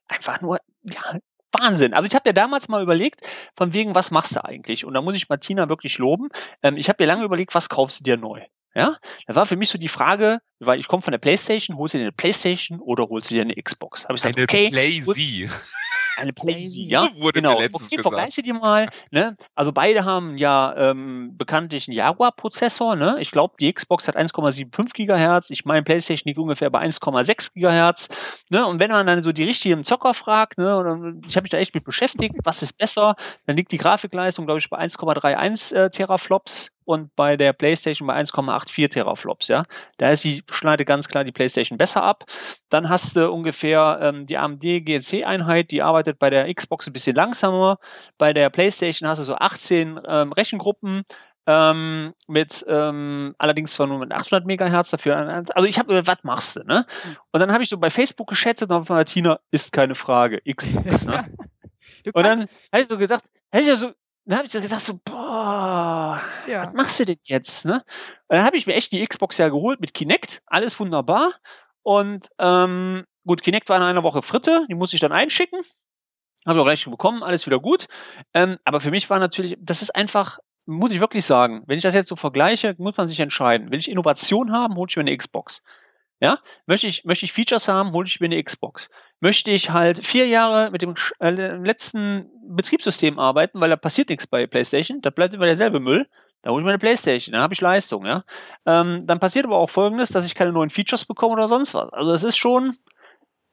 einfach nur, ja, Wahnsinn. Also ich habe ja damals mal überlegt, von wegen, was machst du eigentlich? Und da muss ich Martina wirklich loben. Ähm, ich habe mir lange überlegt, was kaufst du dir neu? Ja, da war für mich so die Frage, weil ich komme von der Playstation, holst du dir eine Playstation oder holst du dir eine Xbox? Habe ich gesagt, eine okay, Playsee. <laughs> eine Playsee, ja, Wurde genau. letztens Okay, gesagt. vergleiche dir mal, ne? Also beide haben ja ähm, bekanntlich einen Jaguar-Prozessor, ne? Ich glaube, die Xbox hat 1,75 Gigahertz, ich meine, PlayStation liegt ungefähr bei 1,6 Gigahertz, ne? Und wenn man dann so die richtigen Zocker fragt, ne? Und ich habe mich da echt mit beschäftigt, was ist besser? Dann liegt die Grafikleistung, glaube ich, bei 1,31 äh, Teraflops und bei der PlayStation bei 1,84 Teraflops, ja. Da ist die schneidet ganz klar die PlayStation besser ab. Dann hast du ungefähr ähm, die AMD GNC-Einheit, die arbeitet bei der Xbox ein bisschen langsamer. Bei der PlayStation hast du so 18 ähm, Rechengruppen. Ähm, mit ähm, allerdings zwar nur mit 800 Megahertz dafür. Also ich habe, was machst du, ne? Und dann habe ich so bei Facebook geschattet und von Martina ist keine Frage Xbox, ne? <laughs> Und dann habe ich so gedacht, hätte ich so, dann habe ich so gedacht so, boah, ja. was machst du denn jetzt, ne? Und dann habe ich mir echt die Xbox ja geholt mit Kinect, alles wunderbar. Und ähm, gut, Kinect war in einer Woche Fritte, die musste ich dann einschicken. Habe ich auch Rechnung bekommen, alles wieder gut. Ähm, aber für mich war natürlich, das ist einfach, muss ich wirklich sagen, wenn ich das jetzt so vergleiche, muss man sich entscheiden. Will ich Innovation haben, hole ich mir eine Xbox. Ja, möchte ich, möchte ich Features haben, hole ich mir eine Xbox. Möchte ich halt vier Jahre mit dem äh, letzten Betriebssystem arbeiten, weil da passiert nichts bei PlayStation, da bleibt immer derselbe Müll, da hole ich mir eine Playstation, dann habe ich Leistung, ja. Ähm, dann passiert aber auch folgendes, dass ich keine neuen Features bekomme oder sonst was. Also es ist schon,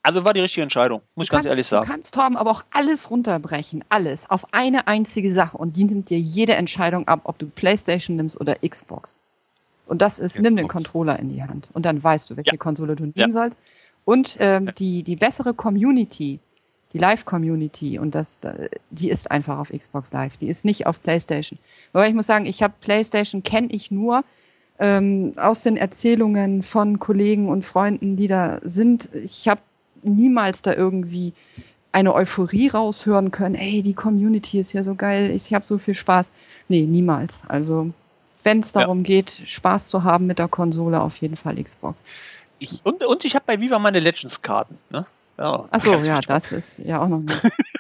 also war die richtige Entscheidung, muss ich ganz ehrlich sagen. Du kannst, Torben, aber auch alles runterbrechen, alles, auf eine einzige Sache und die nimmt dir jede Entscheidung ab, ob du Playstation nimmst oder Xbox. Und das ist, Xbox. nimm den Controller in die Hand und dann weißt du, welche ja. Konsole du nehmen ja. sollst. Und ähm, die, die bessere Community, die Live-Community und das, die ist einfach auf Xbox Live, die ist nicht auf PlayStation. Aber ich muss sagen, ich habe PlayStation kenne ich nur ähm, aus den Erzählungen von Kollegen und Freunden, die da sind. Ich habe niemals da irgendwie eine Euphorie raushören können. Ey, die Community ist ja so geil, ich habe so viel Spaß. Nee, niemals. Also wenn es darum ja. geht, Spaß zu haben mit der Konsole, auf jeden Fall Xbox. Ich, und, und ich habe bei Viva meine Legends-Karten. Ne? Ja, Achso, ja, das ist ja auch noch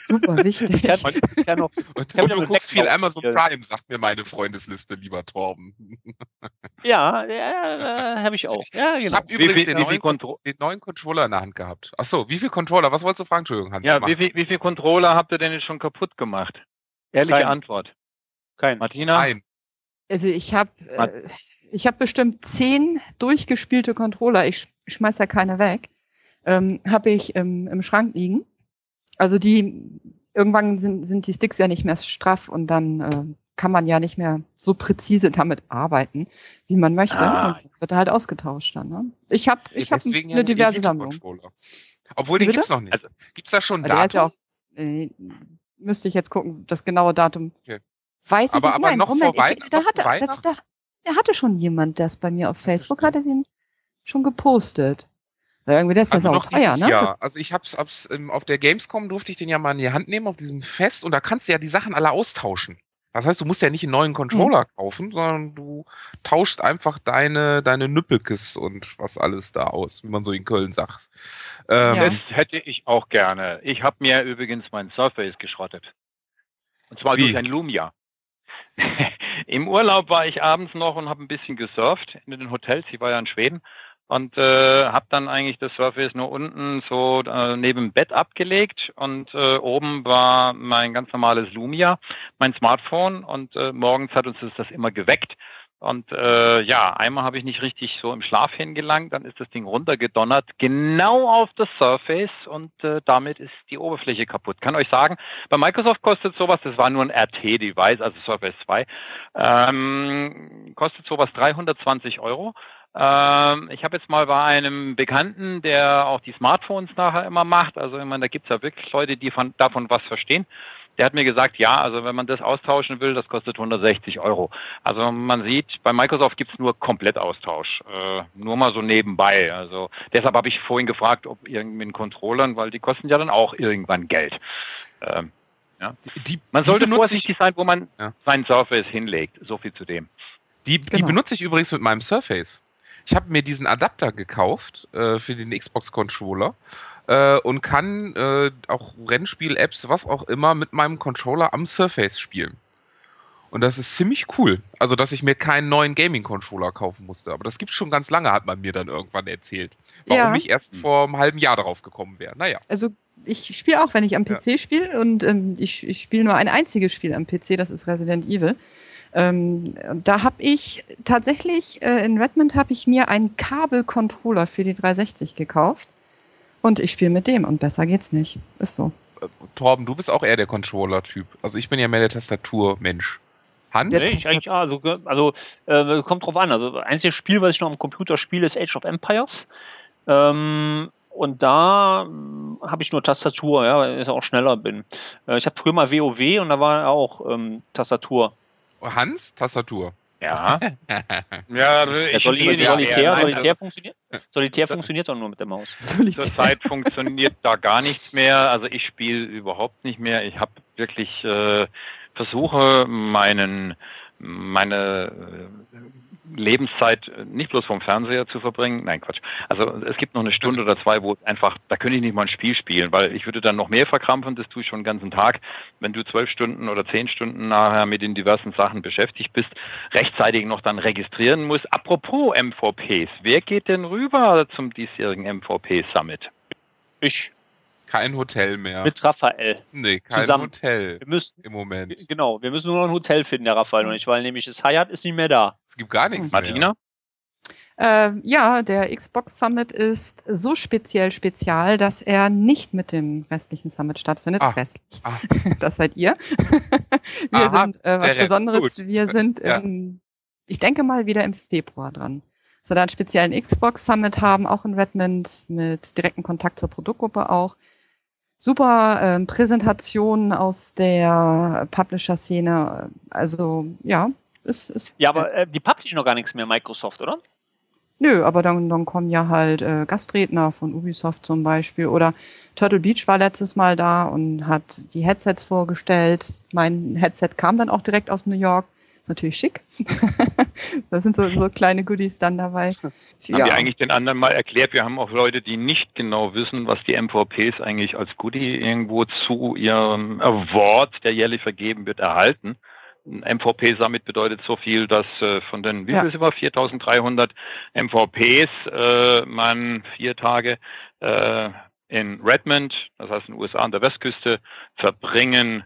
super <laughs> wichtig. Ich kann, ich kann noch, und, und du guckst viel Amazon Prime, sagt mir meine Freundesliste, lieber Torben. <laughs> Ja, ja habe ich auch. Ja, genau. Ich habe übrigens viel, den, neuen, den, neuen, Controller in der Hand gehabt. Achso, wie viel Controller? Was wolltest du fragen, Entschuldigung, Hans? Ja, wie viel, wie viel Controller habt ihr denn jetzt schon kaputt gemacht? Ehrliche Kein. Antwort. Kein. Martina? Nein. Also ich habe äh, ich habe bestimmt zehn durchgespielte Controller. Ich schmeiß ja keine weg ähm, habe ich im, im Schrank liegen. Also die, irgendwann sind, sind die Sticks ja nicht mehr straff und dann äh, kann man ja nicht mehr so präzise damit arbeiten, wie man möchte. Ah. Und wird halt ausgetauscht dann. Ne? Ich habe ich hab eine ja diverse Sammlung. Obwohl, den gibt's noch nicht. Also, gibt's da schon ein Datum? Ja auch, äh, müsste ich jetzt gucken, das genaue Datum. Okay. Weiß ich aber, nicht. Aber Nein, noch Moment, vor ich, da hatte, das, da, da hatte schon jemand das bei mir auf Facebook, hatte den schon gepostet. Irgendwie das ist also ja noch teuer, ne? Jahr. Also ich hab's, hab's ähm, auf der Gamescom durfte ich den ja mal in die Hand nehmen auf diesem Fest und da kannst du ja die Sachen alle austauschen. Das heißt, du musst ja nicht einen neuen Controller mhm. kaufen, sondern du tauschst einfach deine, deine Nüppelkes und was alles da aus, wie man so in Köln sagt. Ähm, ja. Das hätte ich auch gerne. Ich habe mir übrigens mein Surface geschrottet. Und zwar wie? durch ein Lumia. <laughs> Im Urlaub war ich abends noch und habe ein bisschen gesurft in den Hotels. Ich war ja in Schweden und äh, habe dann eigentlich das Surface nur unten so äh, neben dem Bett abgelegt und äh, oben war mein ganz normales Lumia, mein Smartphone und äh, morgens hat uns das immer geweckt. Und äh, ja, einmal habe ich nicht richtig so im Schlaf hingelangt, dann ist das Ding runtergedonnert, genau auf das Surface und äh, damit ist die Oberfläche kaputt. Kann euch sagen, bei Microsoft kostet sowas, das war nur ein RT-Device, also Surface 2, ähm, kostet sowas 320 Euro. Ähm, ich habe jetzt mal bei einem Bekannten, der auch die Smartphones nachher immer macht, also ich meine, da gibt's ja wirklich Leute, die von, davon was verstehen. Der hat mir gesagt, ja, also wenn man das austauschen will, das kostet 160 Euro. Also man sieht, bei Microsoft gibt's nur Komplettaustausch. Äh, nur mal so nebenbei. Also deshalb habe ich vorhin gefragt, ob irgendwie Controllern, weil die kosten ja dann auch irgendwann Geld. Ähm, ja. Die, man sollte vorsichtig sein, wo man ja. seinen Surface hinlegt. So viel zu dem. Die, genau. die benutze ich übrigens mit meinem Surface. Ich habe mir diesen Adapter gekauft äh, für den Xbox-Controller äh, und kann äh, auch Rennspiel-Apps, was auch immer, mit meinem Controller am Surface spielen. Und das ist ziemlich cool. Also, dass ich mir keinen neuen Gaming-Controller kaufen musste. Aber das gibt schon ganz lange, hat man mir dann irgendwann erzählt. Warum ja. ich erst vor einem halben Jahr darauf gekommen wäre. Naja. Also, ich spiele auch, wenn ich am PC ja. spiele. Und ähm, ich, ich spiele nur ein einziges Spiel am PC, das ist Resident Evil. Ähm, da habe ich tatsächlich äh, in Redmond habe ich mir einen Kabelcontroller für die 360 gekauft und ich spiele mit dem und besser geht's nicht. Ist so. Äh, Torben, du bist auch eher der Controller-Typ. Also ich bin ja mehr der Tastatur-Mensch. Hans? Nee, ich eigentlich, also, also äh, kommt drauf an. Also einziges Spiel, was ich noch am Computer spiele, ist Age of Empires. Ähm, und da äh, habe ich nur Tastatur, ja, weil ich auch schneller bin. Äh, ich habe früher mal WoW und da war auch ähm, Tastatur. Hans, Tastatur. Ja. <laughs> ja, ich Solitär, Solitär, Solitär funktioniert? Solitär funktioniert doch nur mit der Maus. Zurzeit funktioniert da gar nichts mehr. Also ich spiele überhaupt nicht mehr. Ich habe wirklich äh, versuche meinen meine Lebenszeit äh, nicht bloß vom Fernseher zu verbringen. Nein, Quatsch. Also es gibt noch eine Stunde oder zwei, wo es einfach, da könnte ich nicht mal ein Spiel spielen, weil ich würde dann noch mehr verkrampfen, das tue ich schon den ganzen Tag. Wenn du zwölf Stunden oder zehn Stunden nachher mit den diversen Sachen beschäftigt bist, rechtzeitig noch dann registrieren muss. Apropos MVPs, wer geht denn rüber zum diesjährigen MVP Summit? Ich. Kein Hotel mehr. Mit Raphael. Nee, kein Zusammen. Hotel Wir müssen, im Moment. genau, wir müssen nur noch ein Hotel finden, der Raphael und ich, weil nämlich das Hyatt ist nicht mehr da. Es gibt gar nichts mehr. Martina? Äh, ja, der Xbox Summit ist so speziell spezial, dass er nicht mit dem restlichen Summit stattfindet. Ah. Restlich. Ah. <laughs> Das seid ihr. <laughs> Wir Aha, sind äh, was Besonderes. gut. Wir sind, Ja. im, ich denke mal, wieder im Februar dran. So da einen speziellen Xbox Summit haben, auch in Redmond mit direktem Kontakt zur Produktgruppe auch. Super ähm, Präsentationen aus der Publisher-Szene. Also ja, ist, ist Ja, aber äh, die publishen noch gar nichts mehr, Microsoft, oder? Nö, aber dann, dann kommen ja halt äh, Gastredner von Ubisoft zum Beispiel oder Turtle Beach war letztes Mal da und hat die Headsets vorgestellt. Mein Headset kam dann auch direkt aus New York. Ist natürlich schick. <laughs> da sind so, so kleine Goodies dann dabei. Haben wir eigentlich den anderen mal erklärt, wir haben auch Leute, die nicht genau wissen, was die MVPs eigentlich als Goodie irgendwo zu ihrem Award, der jährlich vergeben wird, erhalten. Ein MVP-Summit bedeutet so viel, dass äh, von den, wie Ja. viel sind wir, 4300 MVPs, äh, man vier Tage äh, in Redmond, das heißt in den USA an der Westküste, verbringen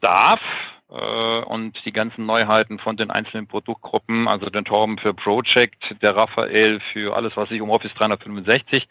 darf äh, und die ganzen Neuheiten von den einzelnen Produktgruppen, also den Torben für Project, der Raphael für alles, was sich um Office 365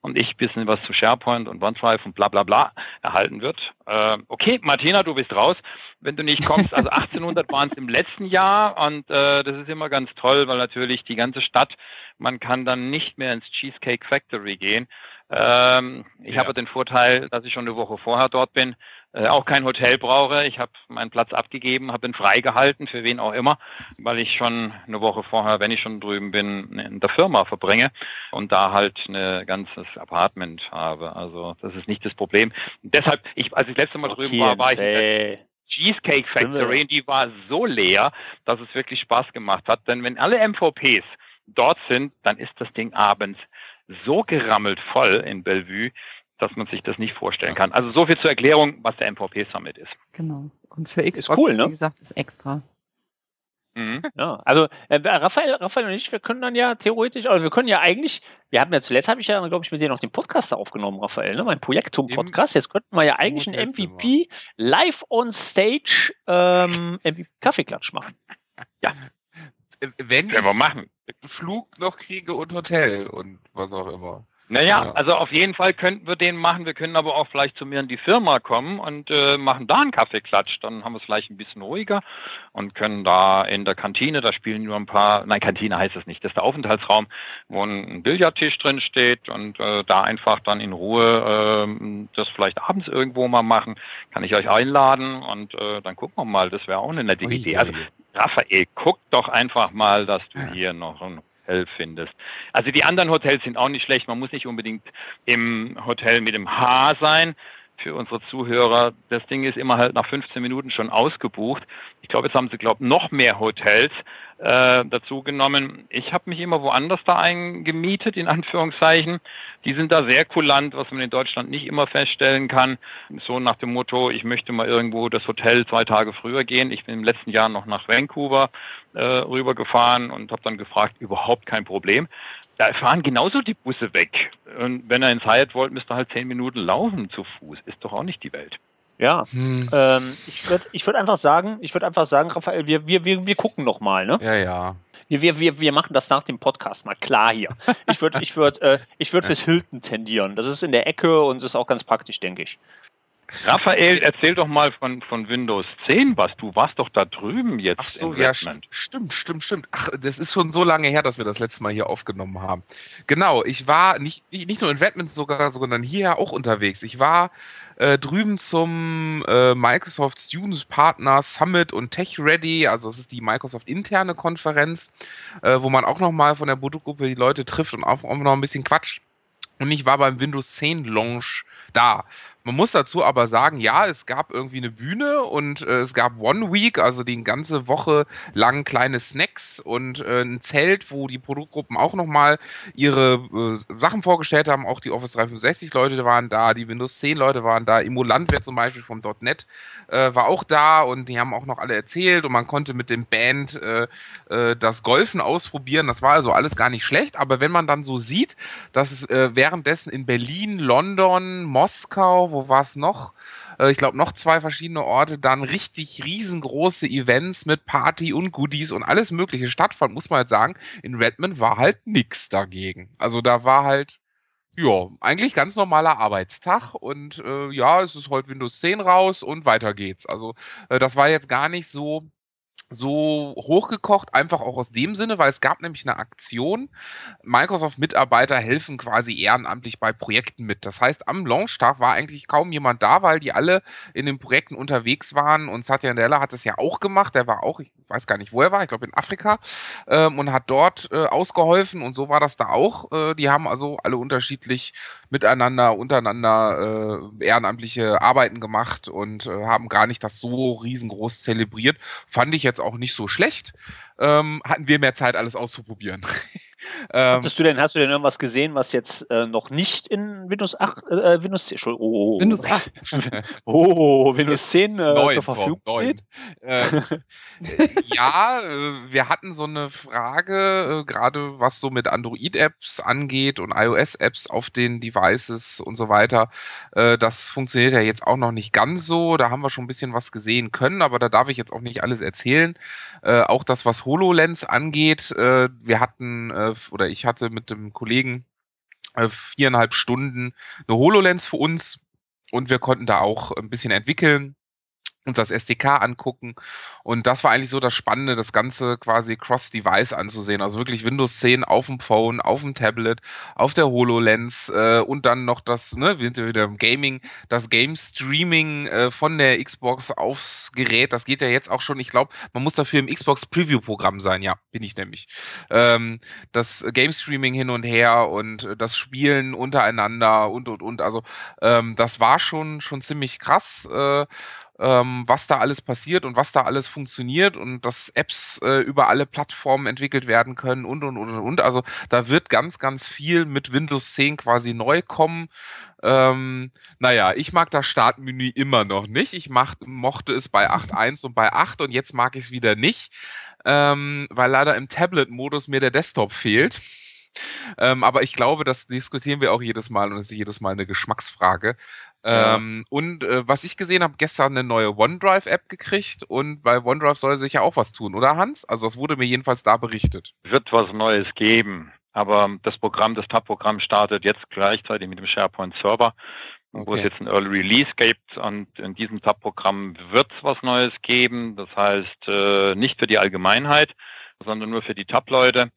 und ich bisschen was zu SharePoint und OneDrive und bla bla bla erhalten wird. Äh, okay, Martina, du bist raus, wenn du nicht kommst. Also 1800 waren es im letzten Jahr und äh, das ist immer ganz toll, weil natürlich die ganze Stadt, man kann dann nicht mehr ins Cheesecake Factory gehen. Ähm, ich Ja. habe den Vorteil, dass ich schon eine Woche vorher dort bin, äh, auch kein Hotel brauche. Ich habe meinen Platz abgegeben, habe ihn freigehalten, für wen auch immer, weil ich schon eine Woche vorher, wenn ich schon drüben bin, in der Firma verbringe und da halt ein ganzes Apartment habe. Also das ist nicht das Problem. Deshalb, ich, als ich das letzte Mal drüben war, war ich in der ey. Cheesecake Factory, und die war so leer, dass es wirklich Spaß gemacht hat. Denn wenn alle MVPs dort sind, dann ist das Ding abends so gerammelt voll in Bellevue, dass man sich das nicht vorstellen kann. Also so viel zur Erklärung, was der MVP Summit ist. Genau. Und für Xbox, cool, ne? wie gesagt, ist extra. Mhm. <laughs> Ja, also äh, Raphael, Raphael und ich, wir können dann ja theoretisch, oder wir können ja eigentlich, wir haben ja zuletzt, habe ich ja, glaube ich, mit dir noch den Podcast aufgenommen, Raphael, ne? mein Projektum-Podcast. Jetzt könnten wir ja eigentlich einen. MVP live on stage ähm, MVP Kaffeeklatsch machen. Äh, Wenn Können wir machen. Flug noch kriege und Hotel und was auch immer. Naja, Ja. also auf jeden Fall könnten wir den machen. Wir können aber auch vielleicht zu mir in die Firma kommen und äh, machen da einen Kaffeeklatsch. Dann haben wir es vielleicht ein bisschen ruhiger und können da in der Kantine, da spielen nur ein paar, nein, Kantine heißt es nicht, das ist der Aufenthaltsraum, wo ein Billardtisch drin steht und äh, da einfach dann in Ruhe ähm, das vielleicht abends irgendwo mal machen. Kann ich euch einladen und äh, dann gucken wir mal. Das wäre auch eine nette Ui, Idee. Also. Raphael, guck doch einfach mal, dass du Ja. hier noch ein Hotel findest. Also die anderen Hotels sind auch nicht schlecht. Man muss nicht unbedingt im Hotel mit dem H sein. Für unsere Zuhörer, das Ding ist immer halt nach 15 Minuten schon ausgebucht. Ich glaube, jetzt haben sie, glaube noch mehr Hotels äh, dazu genommen. Ich habe mich immer woanders da eingemietet, in Anführungszeichen. Die sind da sehr kulant, was man in Deutschland nicht immer feststellen kann. So nach dem Motto, ich möchte mal irgendwo das Hotel zwei Tage früher gehen. Ich bin im letzten Jahr noch nach Vancouver äh, rübergefahren und habe dann gefragt, überhaupt kein Problem. Da fahren genauso die Busse weg. Und wenn er ins Hyatt wollt, müsst ihr halt zehn Minuten laufen zu Fuß. Ist doch auch nicht die Welt. Ja, Hm. ähm, ich würde ich würd einfach sagen, ich würde einfach sagen, Raphael, wir, wir, wir, wir gucken noch mal, ne? Ja, ja. Wir, wir, wir, machen das nach dem Podcast mal klar hier. Ich würde ich würd, äh, ich würd fürs Hilton tendieren. Das ist in der Ecke und ist auch ganz praktisch, denke ich. Raphael, erzähl doch mal von, von Windows 10 was. Du warst doch da drüben jetzt. Ach so, ja, Redmond. st stimmt, stimmt, stimmt. Ach, das ist schon so lange her, dass wir das letzte Mal hier aufgenommen haben. Genau, ich war nicht, nicht, nicht nur in Redmond sogar, sondern hier auch unterwegs. Ich war äh, drüben zum äh, Microsoft Student Partner Summit und Tech Ready, also das ist die Microsoft interne Konferenz, äh, wo man auch nochmal von der Produktgruppe die Leute trifft und auch, auch noch ein bisschen quatscht. Und ich war beim Windows 10 Launch da. Man muss dazu aber sagen, ja, es gab irgendwie eine Bühne und äh, es gab One Week, also die ganze Woche lang kleine Snacks und äh, ein Zelt, wo die Produktgruppen auch nochmal ihre äh, Sachen vorgestellt haben. Auch die Office 365 Leute waren da, die Windows 10 Leute waren da, Immo Landwehr zum Beispiel vom .NET äh, war auch da und die haben auch noch alle erzählt und man konnte mit dem Band äh, äh, das Golfen ausprobieren. Das war also alles gar nicht schlecht, aber wenn man dann so sieht, dass es äh, währenddessen in Berlin, London, Moskau, wo war es noch? Äh, ich glaube noch zwei verschiedene Orte, dann richtig riesengroße Events mit Party und Goodies und alles mögliche stattfand, muss man halt sagen, in Redmond war halt nix dagegen. Also da war halt ja, eigentlich ganz normaler Arbeitstag und äh, ja, es ist heute Windows 10 raus und weiter geht's. Also äh, das war jetzt gar nicht so so hochgekocht, einfach auch aus dem Sinne, weil es gab nämlich eine Aktion. Microsoft-Mitarbeiter helfen quasi ehrenamtlich bei Projekten mit. Das heißt, am Launchtag war eigentlich kaum jemand da, weil die alle in den Projekten unterwegs waren und Satya Nadella hat es ja auch gemacht. Der war auch, ich weiß gar nicht, wo er war, ich glaube in Afrika ähm, und hat dort äh, ausgeholfen und so war das da auch. Äh, die haben also alle unterschiedlich miteinander, untereinander äh, ehrenamtliche Arbeiten gemacht und äh, haben gar nicht das so riesengroß zelebriert. Fand ich jetzt auch nicht so schlecht. Ähm, hatten wir mehr Zeit, alles auszuprobieren. <laughs> Ähm, Hattest du denn, hast du denn irgendwas gesehen, was jetzt äh, noch nicht in Windows 8, äh, Windows 10, oh, Windows 8. <laughs> oh, Windows 10 äh, 9, zur Verfügung Tom, steht? Äh, <laughs> ja, äh, wir hatten so eine Frage, äh, gerade was so mit Android-Apps angeht und iOS-Apps auf den Devices und so weiter. Äh, das funktioniert ja jetzt auch noch nicht ganz so. Da haben wir schon ein bisschen was gesehen können, aber da darf ich jetzt auch nicht alles erzählen. Äh, auch das, was HoloLens angeht, äh, wir hatten äh, oder ich hatte mit dem Kollegen äh, viereinhalb Stunden eine HoloLens für uns und wir konnten da auch ein bisschen entwickeln uns das SDK angucken. Und das war eigentlich so das Spannende, das Ganze quasi cross-device anzusehen. Also wirklich Windows 10 auf dem Phone, auf dem Tablet, auf der HoloLens äh, und dann noch das, ne, wieder im Gaming, das Game Streaming äh, von der Xbox aufs Gerät. Das geht ja jetzt auch schon. Ich glaube, man muss dafür im Xbox Preview Programm sein. Ja, bin ich nämlich. Ähm, das Game Streaming hin und her und das Spielen untereinander und und und. Also ähm, das war schon schon ziemlich krass. Äh, ähm, was da alles passiert und was da alles funktioniert und dass Apps äh, über alle Plattformen entwickelt werden können und und und und. Also da wird ganz, ganz viel mit Windows 10 quasi neu kommen. Ähm, naja, ich mag das Startmenü immer noch nicht. Ich mach, mochte es bei 8.1 und bei 8 und jetzt mag ich es wieder nicht, ähm, weil leider im Tablet-Modus mir der Desktop fehlt. Ähm, aber ich glaube, das diskutieren wir auch jedes Mal und es ist jedes Mal eine Geschmacksfrage. Ähm, und äh, was ich gesehen habe, gestern eine neue OneDrive-App gekriegt und bei OneDrive soll sich ja auch was tun, oder Hans? Also das wurde mir jedenfalls da berichtet. Wird was Neues geben, aber das Programm, das Tab-Programm startet jetzt gleichzeitig mit dem SharePoint-Server. Okay. wo es jetzt ein Early Release gibt und in diesem Tab-Programm wird es was Neues geben. Das heißt, äh, nicht für die Allgemeinheit, sondern nur für die Tab-Leute.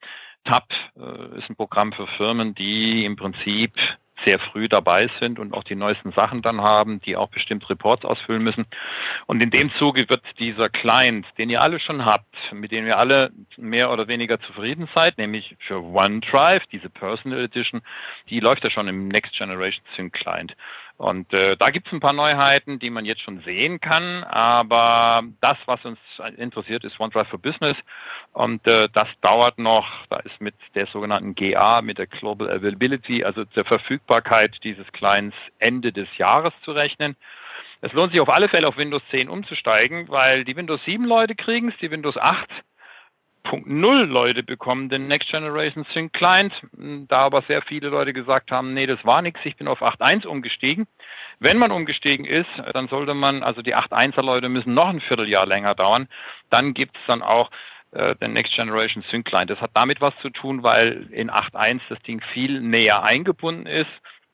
Tab äh, ist ein Programm für Firmen, die im Prinzip sehr früh dabei sind und auch die neuesten Sachen dann haben, die auch bestimmt Reports ausfüllen müssen. Und in dem Zuge wird dieser Client, den ihr alle schon habt, mit dem ihr alle mehr oder weniger zufrieden seid, nämlich für OneDrive, diese Personal Edition, die läuft ja schon im Next Generation Sync Client. Und äh, da gibt es ein paar Neuheiten, die man jetzt schon sehen kann. Aber das, was uns interessiert, ist OneDrive for Business. Und äh, das dauert noch. Da ist mit der sogenannten GA, mit der Global Availability, also der Verfügbarkeit dieses Clients Ende des Jahres zu rechnen. Es lohnt sich auf alle Fälle auf Windows 10 umzusteigen, weil die Windows 7 Leute kriegen es, die Windows 8 1.0 Leute bekommen den Next Generation Sync Client. Da aber sehr viele Leute gesagt haben, nee, das war nichts, ich bin auf 8.1 umgestiegen. Wenn man umgestiegen ist, dann sollte man, also die 8.1er Leute müssen noch ein Vierteljahr länger dauern. Dann gibt es dann auch äh, den Next Generation Sync Client. Das hat damit was zu tun, weil in 8.1 das Ding viel näher eingebunden ist.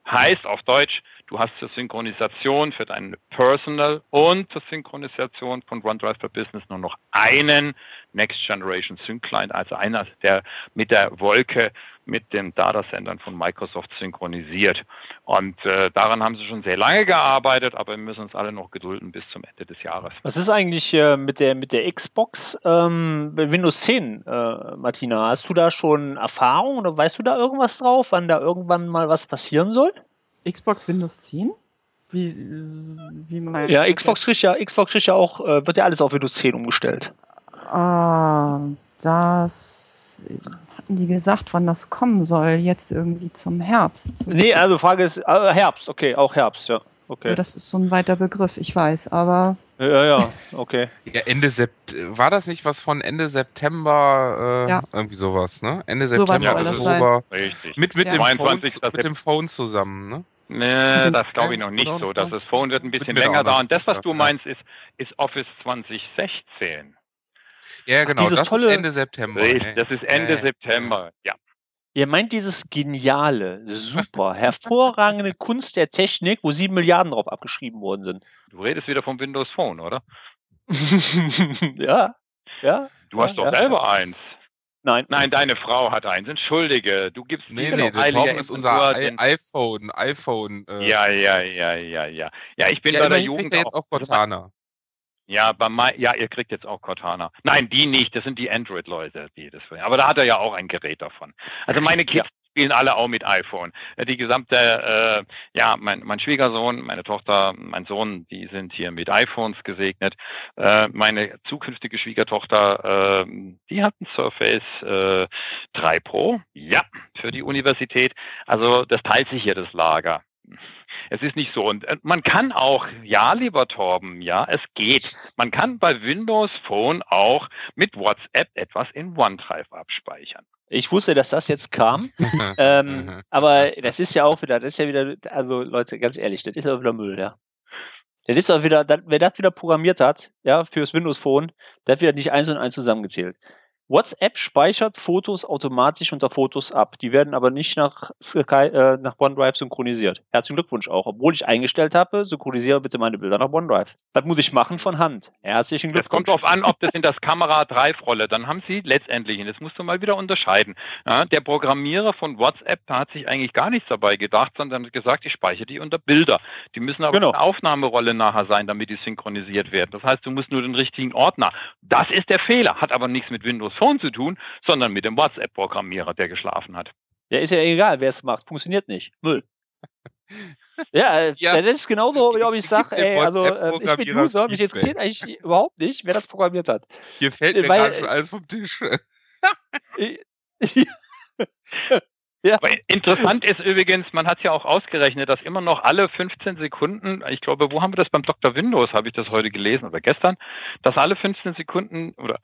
Heißt auf Deutsch, Du hast zur Synchronisation für dein Personal und zur Synchronisation von OneDrive for Business nur noch einen Next Generation Sync Client, also einer, der mit der Wolke mit den Datacentern von Microsoft synchronisiert. Und äh, daran haben sie schon sehr lange gearbeitet, aber wir müssen uns alle noch gedulden bis zum Ende des Jahres. Was ist eigentlich äh, mit der mit der Xbox ähm, Windows 10, äh, Martina? Hast du da schon Erfahrung oder weißt du da irgendwas drauf, wann da irgendwann mal was passieren soll? Xbox Windows 10? Wie, wie man Ja, Xbox kriegt ja, Xbox kriegt ja auch, äh, wird ja alles auf Windows 10 umgestellt. Ah, das hatten die gesagt, wann das kommen soll, jetzt irgendwie zum Herbst. Zum Nee, also Frage ist, äh, Herbst, okay, auch Herbst, ja. Okay. Ja, das ist so ein weiter Begriff, ich weiß, aber Ja, ja, okay. <laughs> Ja, Ende Sept war das nicht was von Ende September? Äh, Ja. Irgendwie sowas, ne? Ende Sowas September, Oktober. Richtig. Mit, mit, Ja. dem Phone, 22. mit dem Phone zusammen, ne? Nee, das glaube ich noch nicht so. Das so? ist Phone wird ein bisschen länger dauern. Das, was du ja. meinst, ist, ist Office 2016. Ja, genau, dieses das tolle- ist Ende September. Richtig, ey. das ist Ende Äh, September. Ja. Ihr meint dieses geniale, super, hervorragende Kunst der Technik, wo sieben Milliarden drauf abgeschrieben worden sind. Du redest wieder vom Windows Phone, oder? <laughs> ja, ja. Du hast Ja, doch ja. selber eins. Nein, Nein, deine Frau hat eins. Entschuldige, du gibst Nee, mir nee, noch der Torben ist unser I iPhone, iPhone. Äh, Ja, ja, ja, ja, ja. Ja, ich bin ja bei der Jugend kriegt er jetzt auch also Cortana. Ja, bei mein, ja, ihr kriegt jetzt auch Cortana. Nein, die nicht. Das sind die Android-Leute, die das. Aber da hat er ja auch ein Gerät davon. Also meine Kids spielen alle auch mit iPhone. Äh, Die gesamte, äh, ja, mein, mein Schwiegersohn, meine Tochter, mein Sohn, die sind hier mit iPhones gesegnet. Äh, meine zukünftige Schwiegertochter, äh, die hat ein Surface äh, 3 Pro. Ja, für die Universität. Also das teilt sich hier das Lager. Es ist nicht so. Und äh, man kann auch, ja, lieber Torben, ja, es geht. Man kann bei Windows Phone auch mit WhatsApp etwas in OneDrive abspeichern. ich wusste, dass das jetzt kam. <laughs> ähm, aber das ist ja auch wieder, das ist ja wieder, also Leute, ganz ehrlich, das ist ja wieder Müll, ja. Das ist doch wieder, das, wer das wieder programmiert hat, ja, fürs Windows Phone, der hat wieder nicht eins und eins zusammengezählt. WhatsApp speichert Fotos automatisch unter Fotos ab. Die werden aber nicht nach, Sky, äh, nach OneDrive synchronisiert. Herzlichen Glückwunsch auch. Obwohl ich eingestellt habe, synchronisiere bitte meine Bilder nach OneDrive. Das muss ich machen von Hand. Herzlichen Es Glückwunsch. kommt darauf an, ob das in das Kamera Drive-Rolle, dann haben Sie letztendlich, und das musst du mal wieder unterscheiden. Ja, der Programmierer von WhatsApp, da hat sich eigentlich gar nichts dabei gedacht, sondern hat gesagt, ich speichere die unter Bilder. Die müssen aber Genau. in der Aufnahmerolle nachher sein, damit die synchronisiert werden. Das heißt, du musst nur den richtigen Ordner. Das ist der Fehler, hat aber nichts mit Windows Phone zu tun, sondern mit dem WhatsApp-Programmierer, der geschlafen hat. Ja, ist ja egal, wer es macht. Funktioniert nicht. Müll. Ja, äh, <laughs> Ja. das ist genauso, wie ob ich sage, ey, also äh, ich bin User, mich interessiert eigentlich überhaupt nicht, wer das programmiert hat. Hier fällt mir Weil- gerade schon alles vom Tisch. <laughs> Aber interessant ist übrigens, man hat ja auch ausgerechnet, dass immer noch alle 15 Sekunden, ich glaube, wo haben wir das beim Dr. Windows, habe ich das heute gelesen oder gestern, dass alle 15 Sekunden oder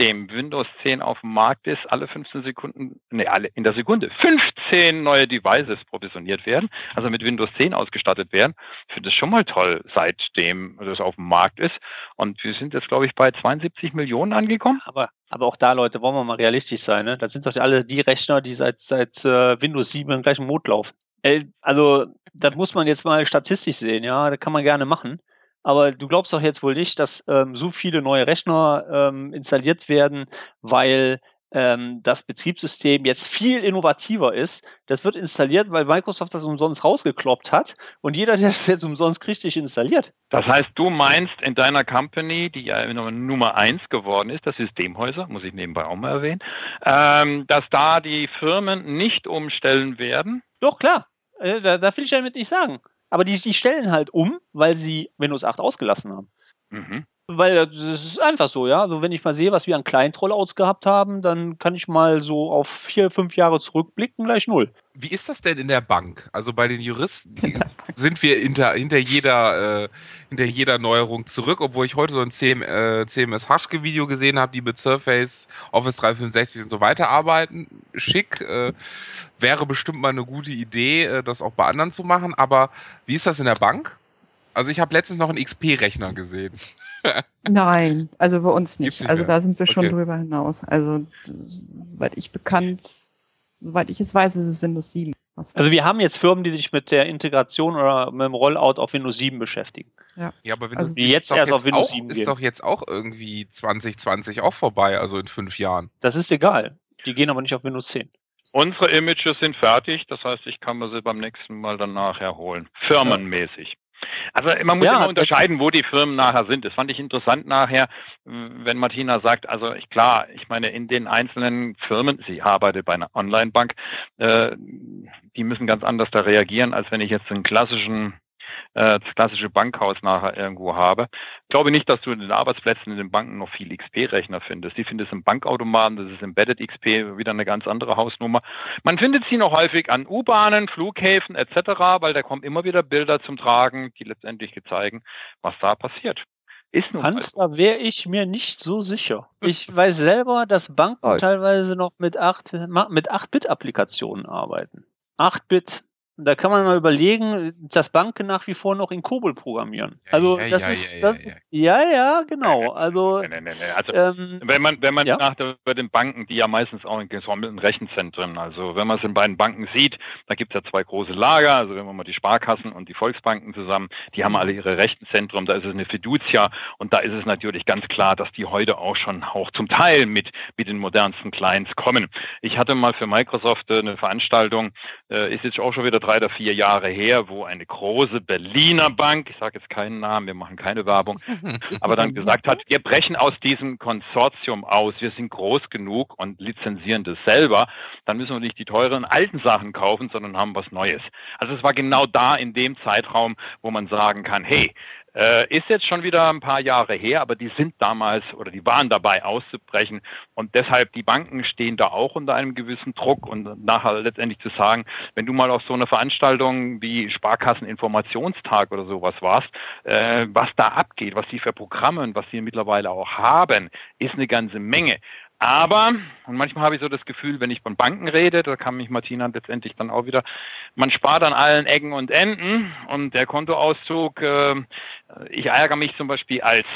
seitdem Windows 10 auf dem Markt ist, alle 15 Sekunden, nee, alle in der Sekunde 15 neue Devices provisioniert werden, also mit Windows 10 ausgestattet werden. Ich finde das schon mal toll, seitdem das auf dem Markt ist. Und wir sind jetzt, glaube ich, bei 72 Millionen angekommen. Aber, aber auch da, Leute, wollen wir mal realistisch sein, ne? Das sind doch alle die Rechner, die seit, seit äh, Windows 7 im gleichen Mode laufen. Äh, also, das muss man jetzt mal statistisch sehen, ja, das kann man gerne machen. Aber du glaubst doch jetzt wohl nicht, dass ähm, so viele neue Rechner ähm, installiert werden, weil ähm, das Betriebssystem jetzt viel innovativer ist. Das wird installiert, weil Microsoft das umsonst rausgekloppt hat und jeder, <laughs> der das jetzt umsonst kriegt, sich installiert. Das heißt, du meinst in deiner Company, die ja Nummer- Nummer eins geworden ist, das Systemhäuser, muss ich nebenbei auch mal erwähnen, ähm, dass da die Firmen nicht umstellen werden. Doch, klar. Äh, da, da will ich damit nicht sagen. Aber die, die stellen halt um, weil sie Windows 8 ausgelassen haben. Mhm. Weil äh, das ist einfach so, ja. Also wenn ich mal sehe, was wir an Client-Rollouts gehabt haben, dann kann ich mal so auf vier, fünf Jahre zurückblicken, gleich null. Wie ist das denn in der Bank? Also bei den Juristen <laughs> sind wir hinter, hinter, jeder, äh, hinter jeder Neuerung zurück, obwohl ich heute so ein CM, äh, CMS Haschke Video gesehen habe, die mit Surface, Office 365 und so weiter arbeiten. Schick. Äh, wäre bestimmt mal eine gute Idee, äh, das auch bei anderen zu machen. Aber wie ist das in der Bank? Also ich habe letztens noch einen XP-Rechner gesehen. <laughs> Nein, also bei uns nicht. nicht Also da sind wir schon Okay. drüber hinaus. Also, soweit ich bekannt, soweit ich es weiß, ist es Windows 7. Was Also wir haben jetzt Firmen, die sich mit der Integration oder mit dem Rollout auf Windows 7 beschäftigen. Ja, aber Windows Also die 7 jetzt ist doch erst auf Windows auch, 7 ist gehen. doch jetzt auch irgendwie 2020 auch vorbei, also in fünf Jahren. Das ist egal. Die gehen aber nicht auf Windows 10. Unsere Images sind fertig, das heißt, ich kann mir sie beim nächsten Mal dann nachher holen. Firmenmäßig. Also man muss Ja, immer unterscheiden, wo die Firmen nachher sind. Das fand ich interessant nachher, wenn Martina sagt, also ich, klar, ich meine, in den einzelnen Firmen, sie arbeitet bei einer Online-Bank, äh, die müssen ganz anders da reagieren, als wenn ich jetzt einen klassischen äh, das klassische Bankhaus nachher irgendwo habe. Ich glaube nicht, dass du in den Arbeitsplätzen in den Banken noch viel XP-Rechner findest. Die findest du im Bankautomaten, das ist Embedded XP, wieder eine ganz andere Hausnummer. Man findet sie noch häufig an U-Bahnen, Flughäfen etc., weil da kommen immer wieder Bilder zum Tragen, die letztendlich zeigen, was da passiert. Ist nun Hans, da wäre ich mir nicht so sicher. Ich weiß selber, dass Banken teilweise noch mit 8, mit 8-Bit-Applikationen arbeiten. 8-Bit da kann man mal überlegen, dass Banken nach wie vor noch in Kobol programmieren. Also ja, das ja, ist, ja, das ist, ja, ja, genau. Also, nee, nee, nee, also ähm, wenn man, wenn man nach bei den Banken, die ja meistens auch in gesonderten Rechenzentren, also wenn man es in beiden Banken sieht, da gibt es ja zwei große Lager, also wenn man mal die Sparkassen und die Volksbanken zusammen, die haben alle ihre Rechenzentren, da ist es eine Fiducia. Und da ist es natürlich ganz klar, dass die heute auch schon auch zum Teil mit, mit den modernsten Clients kommen. Ich hatte mal für Microsoft eine Veranstaltung, äh, ist jetzt auch schon wieder drei oder vier Jahre her, wo eine große Berliner Bank, ich sage jetzt keinen Namen, wir machen keine Werbung, <laughs> aber dann gesagt hat, wir brechen aus diesem Konsortium aus, wir sind groß genug und lizenzieren das selber, dann müssen wir nicht die teuren alten Sachen kaufen, sondern haben was Neues. Also es war genau da in dem Zeitraum, wo man sagen kann, hey, äh, ist jetzt schon wieder ein paar Jahre her, aber die sind damals oder die waren dabei auszubrechen. Und deshalb, die Banken stehen da auch unter einem gewissen Druck und nachher letztendlich zu sagen, wenn du mal auf so eine Veranstaltung wie Sparkasseninformationstag oder sowas warst, äh, was da abgeht, was die für Programme und was sie mittlerweile auch haben, ist eine ganze Menge. Aber, und manchmal habe ich so das Gefühl, wenn ich von Banken rede, da kann mich Martina letztendlich dann auch wieder, man spart an allen Ecken und Enden und der Kontoauszug, äh, ich ärgere mich zum Beispiel als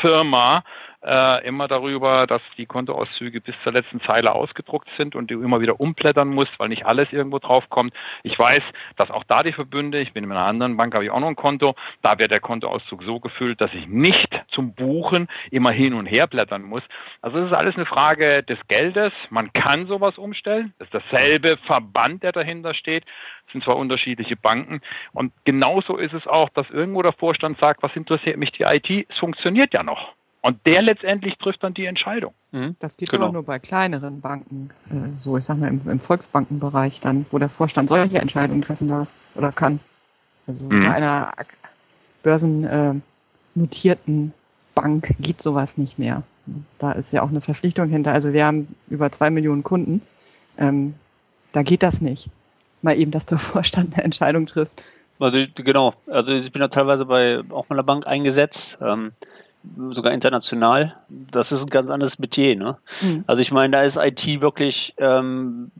Firma, äh, immer darüber, dass die Kontoauszüge bis zur letzten Zeile ausgedruckt sind und du immer wieder umblättern musst, weil nicht alles irgendwo drauf kommt. Ich weiß, dass auch da die Verbünde, ich bin in einer anderen Bank, habe ich auch noch ein Konto, da wird der Kontoauszug so gefüllt, dass ich nicht zum Buchen immer hin und her blättern muss. Also es ist alles eine Frage des Geldes. Man kann sowas umstellen. Das ist dasselbe Verband, der dahinter steht. Das sind zwar unterschiedliche Banken. Und genauso ist es auch, dass irgendwo der Vorstand sagt, was interessiert mich die IT? Es funktioniert ja noch. Und der letztendlich trifft dann die Entscheidung. Mhm. Das geht genau. aber nur bei kleineren Banken, äh, so ich sag mal im, im, Volksbankenbereich dann, wo der Vorstand solche Entscheidungen treffen darf oder kann. Also mhm. bei einer börsennotierten äh, Bank geht sowas nicht mehr. Da ist ja auch eine Verpflichtung hinter. Also wir haben über zwei Millionen Kunden. Ähm, da geht das nicht. Mal eben, dass der <laughs> Vorstand eine Entscheidung trifft. Also genau. Also ich bin ja teilweise bei auch meiner Bank eingesetzt. Ähm, sogar international. Das ist ein ganz anderes Metier. Ne? Mhm. Also ich meine, da ist IT wirklich ähm,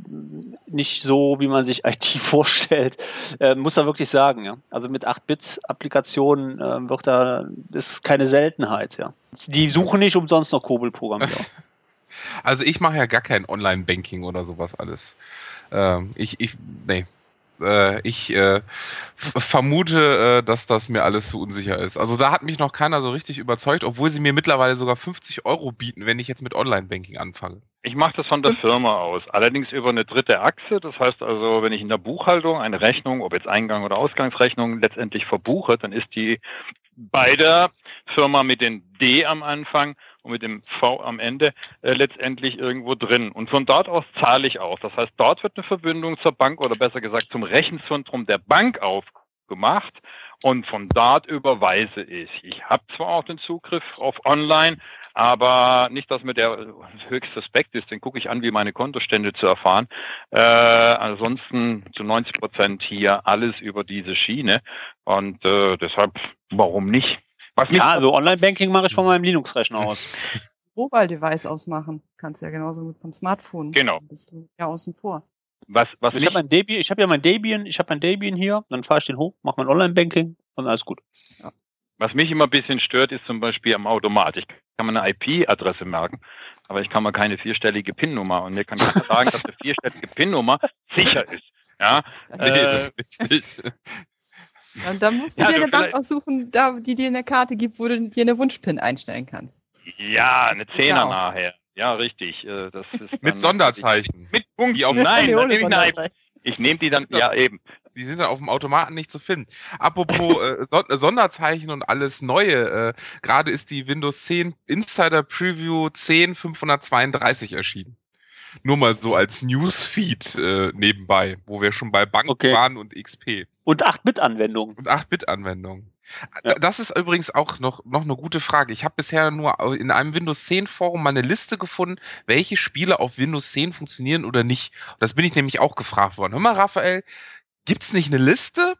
nicht so, wie man sich <laughs> IT vorstellt. Äh, muss man wirklich sagen. Ja? Also mit 8-Bit-Applikationen äh, wird da ist keine Seltenheit. Ja? Die suchen nicht umsonst noch Kobel-Programmierer. <laughs> Also ich mache ja gar kein Online-Banking oder sowas alles. Ähm, ich, ich, nee, äh, ich äh, vermute, äh, dass das mir alles zu unsicher ist. Also da hat mich noch keiner so richtig überzeugt, obwohl sie mir mittlerweile sogar 50 Euro bieten, wenn ich jetzt mit Online-Banking anfange. Ich mache das von der Firma aus, allerdings über eine dritte Achse. Das heißt also, wenn ich in der Buchhaltung eine Rechnung, ob jetzt Eingang oder Ausgangsrechnung, letztendlich verbuche, dann ist die bei der Firma mit dem D am Anfang und mit dem V am Ende äh, letztendlich irgendwo drin. Und von dort aus zahle ich auch. Das heißt, dort wird eine Verbindung zur Bank oder besser gesagt zum Rechenzentrum der Bank aufgemacht und von dort überweise ich. Ich habe zwar auch den Zugriff auf Online, aber nicht, dass mir der höchste Aspekt ist. Den gucke ich an, wie meine Kontostände zu erfahren. Äh, ansonsten zu 90 Prozent hier alles über diese Schiene und äh, deshalb, warum nicht? Was ja, also Online-Banking mache ich von meinem Linux-Rechner aus. <laughs> Mobile-Device ausmachen. Kannst ja genauso gut vom Smartphone. Genau. Bist du ja außen vor. Was, was ich habe Debian, ich habe ja mein Debian, ich habe mein Debian hier, dann fahre ich den hoch, mache mein Online-Banking und alles gut. Ja. Was mich immer ein bisschen stört, ist zum Beispiel am Automat. Ich kann mir eine IP-Adresse merken, aber ich kann mir keine vierstellige PIN-Nummer und mir kann keiner sagen, dass eine vierstellige PIN-Nummer sicher ist. Ja, <laughs> nee, äh, das ist nicht. Und dann musst du ja, dir eine Bank aussuchen, da, die dir eine Karte gibt, wo du dir eine Wunschpin einstellen kannst. Ja, eine Zehner genau. nachher. Ja, richtig. Äh, das ist mit Sonderzeichen. Mit Punkten. auf Nein, nehme ich, eine, ich nehme die dann, ja eben. Die sind dann auf dem Automaten nicht zu finden. Apropos <laughs> äh, Sonderzeichen und alles Neue. Äh, Gerade ist die Windows 10 Insider Preview 10 532 erschienen. Nur mal so als Newsfeed äh, nebenbei, wo wir schon bei Bank okay. waren und XP. Und 8-Bit-Anwendungen. Und 8-Bit-Anwendungen. Ja. Das ist übrigens auch noch, noch eine gute Frage. Ich habe bisher nur in einem Windows 10 Forum mal eine Liste gefunden, welche Spiele auf Windows 10 funktionieren oder nicht. Das bin ich nämlich auch gefragt worden. Hör mal, Raphael, gibt's nicht eine Liste,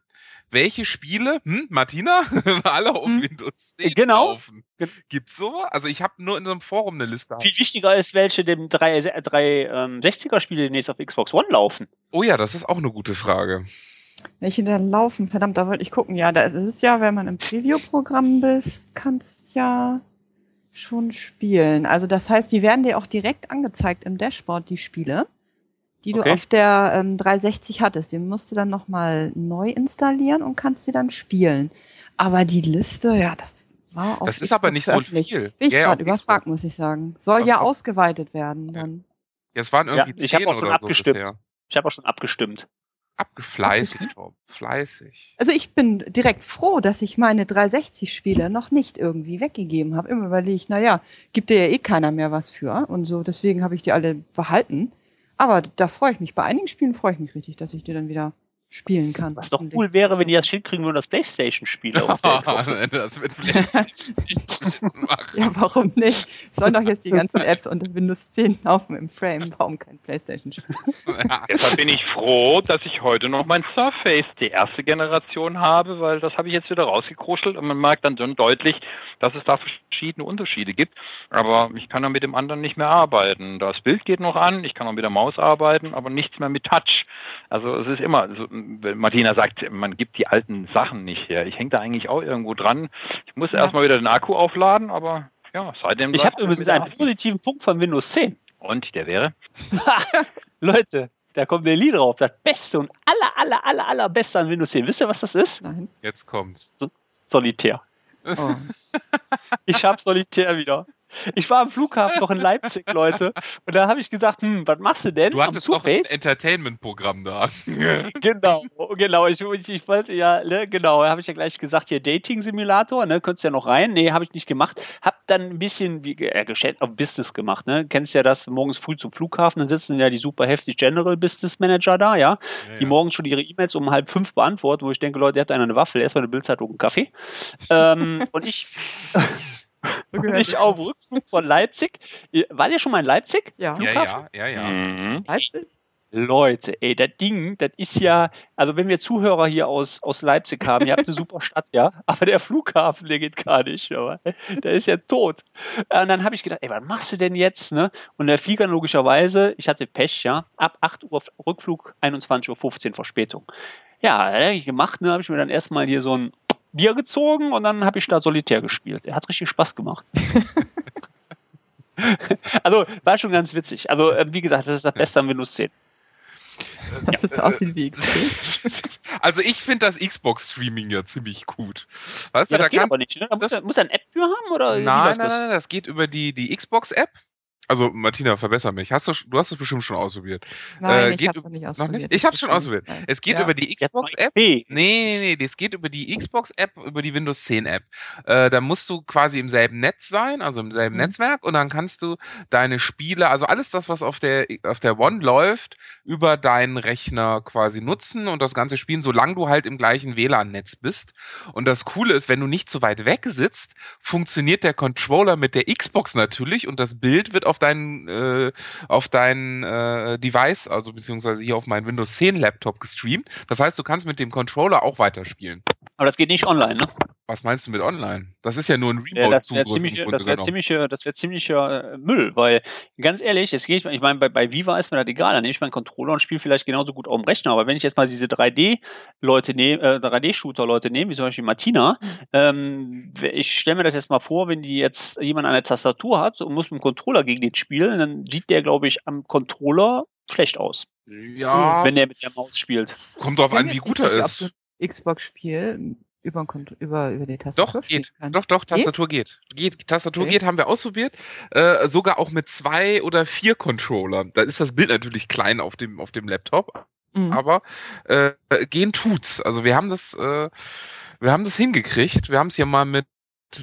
welche Spiele, hm, Martina, <laughs> alle auf Hm. Windows 10 Genau. laufen? Gibt's so? Also ich habe nur in so einem Forum eine Liste. Viel wichtiger ist, welche dem 360er-Spiele demnächst auf Xbox One laufen. Oh ja, das ist auch eine gute Frage. Welche da laufen? Verdammt, da wollte ich gucken. Ja, da ist es ja, wenn man im Preview-Programm bist, kannst ja schon spielen. Also das heißt, die werden dir auch direkt angezeigt im Dashboard, die Spiele, die Okay. du auf der ähm, 360 hattest. Die musst du dann nochmal neu installieren und kannst sie dann spielen. Aber die Liste, ja, das war auf Das ist aber nicht so viel. Bin ich Ja, gerade überfragt, muss ich sagen. Soll Auf ja ausgeweitet werden dann. Ja, es waren irgendwie Ja, ich zehn auch schon oder so abgestimmt. bisher. Ich habe auch schon abgestimmt. Abgefleißig, Torben. Fleißig. Also ich bin direkt froh, dass ich meine 360-Spiele noch nicht irgendwie weggegeben habe. Immer überlegt, naja, gibt dir ja eh keiner mehr was für und so. Deswegen habe ich die alle behalten. Aber da freue ich mich. Bei einigen Spielen freue ich mich richtig, dass ich die dann wieder spielen kann. Was doch cool wäre, wenn die das hinkriegen würden, das Playstation-Spiel auf der <laughs> Xbox. das wird PlayStation machen. Ja, warum nicht? Sollen doch jetzt die ganzen Apps unter Windows 10 laufen im Frame. Warum kein Playstation-Spiel? Ja. Deshalb bin ich froh, dass ich heute noch mein Surface, die erste Generation, habe, weil das habe ich jetzt wieder rausgekruschelt und man merkt dann schon deutlich, dass es da verschiedene Unterschiede gibt. Aber ich kann dann mit dem anderen nicht mehr arbeiten. Das Bild geht noch an, ich kann auch mit der Maus arbeiten, aber nichts mehr mit Touch. Also es ist immer, so, wenn Martina sagt, man gibt die alten Sachen nicht her. Ich hänge da eigentlich auch irgendwo dran. Ich muss Ja. erstmal wieder den Akku aufladen, aber ja, seitdem. Ich habe übrigens einen positiven Punkt von Windows 10. Und der wäre? <laughs> Leute, da kommt der Lied drauf. Das Beste und aller, aller, aller, allerbeste an Windows 10. Wisst ihr, was das ist? Nein. Jetzt kommt's. So, Solitär. Oh. Ich hab Solitär wieder. Ich war am Flughafen noch in Leipzig, Leute. Und da habe ich gesagt, hm, was machst du denn? Du hattest doch ein? Entertainment-Programm da. <laughs> <laughs> Genau, genau. Ich, ich, ich wollte ja, ne, genau, habe ich ja gleich gesagt, hier Dating-Simulator, ne, könntest ja noch rein. Nee, habe ich nicht gemacht. Hab dann ein bisschen wie äh, geschätzt auf Business gemacht, ne? Kennst ja das, morgens früh zum Flughafen, dann sitzen ja die super heftig General Business Manager da, ja, die morgens schon ihre E-Mails um halb fünf beantworten, wo ich denke, Leute, ihr habt einer eine Waffel, erstmal eine Bildzeitung, einen Kaffee. ähm, und ich, <laughs> ich auf. Rückflug von Leipzig. Wart ihr schon mal in Leipzig? Ja. Ja, Flughafen? ja, ja, ja. Mhm. Leipzig? Leute, ey, das Ding, das ist ja, also wenn wir Zuhörer hier aus, aus Leipzig haben, ihr habt eine super Stadt, ja, <laughs> aber der Flughafen, der geht gar nicht, aber der ist ja tot. Äh, Und dann habe ich gedacht, ey, was machst du denn jetzt, ne? Und der Flieger logischerweise, ich hatte Pech, ja, ab 8 Uhr Rückflug, 21.15 Uhr Verspätung. Ja, das hab ich gemacht, ne, habe ich mir dann erstmal hier so ein Bier gezogen und dann habe ich da Solitär gespielt. Er hat richtig Spaß gemacht. <laughs> also war schon ganz witzig. Also äh, wie gesagt, das ist das Beste an Windows 10. Dass es aussieht wie XP. <laughs> Also ich finde das Xbox-Streaming ja ziemlich gut. Weißt Ja, du, das da geht kann, aber nicht. Ne? Da muss, das- er, muss er eine App für haben oder wie nein, läuft nein, das? nein, das geht über die, die Xbox-App. Also Martina, verbessere mich. Hast du, du hast es bestimmt schon ausprobiert. Nein, Äh, ich geht hab's noch nicht Noch ausprobiert. nicht? Ich hab's schon Nein. ausprobiert. Nein. Es geht Ja. über die Xbox-App. Nee, nee, nee, das geht über die Xbox-App, über die Windows 10-App. Äh, da musst du quasi im selben Netz sein, also im selben Mhm. Netzwerk, und dann kannst du deine Spiele, also alles das, was auf der, auf der One läuft, über deinen Rechner quasi nutzen und das Ganze spielen, solange du halt im gleichen WLAN-Netz bist. Und das Coole ist, wenn du nicht zu weit weg sitzt, funktioniert der Controller mit der Xbox natürlich und das Bild wird auf deinen, äh, auf dein äh, Device, also beziehungsweise hier auf meinen Windows 10 Laptop gestreamt. Das heißt, du kannst mit dem Controller auch weiterspielen. Aber das geht nicht online, ne? Was meinst du mit online? Das ist ja nur ein Ja, das wäre Remote-Zugriff. Grunde das wäre ziemlicher, das wäre ziemlicher äh, Müll, weil ganz ehrlich, es geht, ich meine, bei, bei Viva ist mir das egal, dann nehme ich meinen Controller und spiele vielleicht genauso gut auf dem Rechner, aber wenn ich jetzt mal diese 3D-Leute nehme, äh, 3D-Shooter-Leute nehme, wie zum Beispiel Martina, ähm, ich stelle mir das jetzt mal vor, wenn die jetzt jemand an der Tastatur hat und muss mit dem Controller gegen den spielen, dann sieht der, glaube ich, am Controller schlecht aus, Ja, wenn der mit der Maus spielt. kommt drauf an, wie gut er ist. Xbox-Spiel über, über, über die Tastatur Doch, geht. kannst. Doch, doch, Tastatur geht. geht. Tastatur Okay. geht, haben wir ausprobiert. Äh, sogar auch mit zwei oder vier Controllern. Da ist das Bild natürlich klein auf dem, auf dem Laptop, Mhm. aber äh, gehen tut's. Also wir haben das, äh, wir haben das hingekriegt. Wir haben es hier mal mit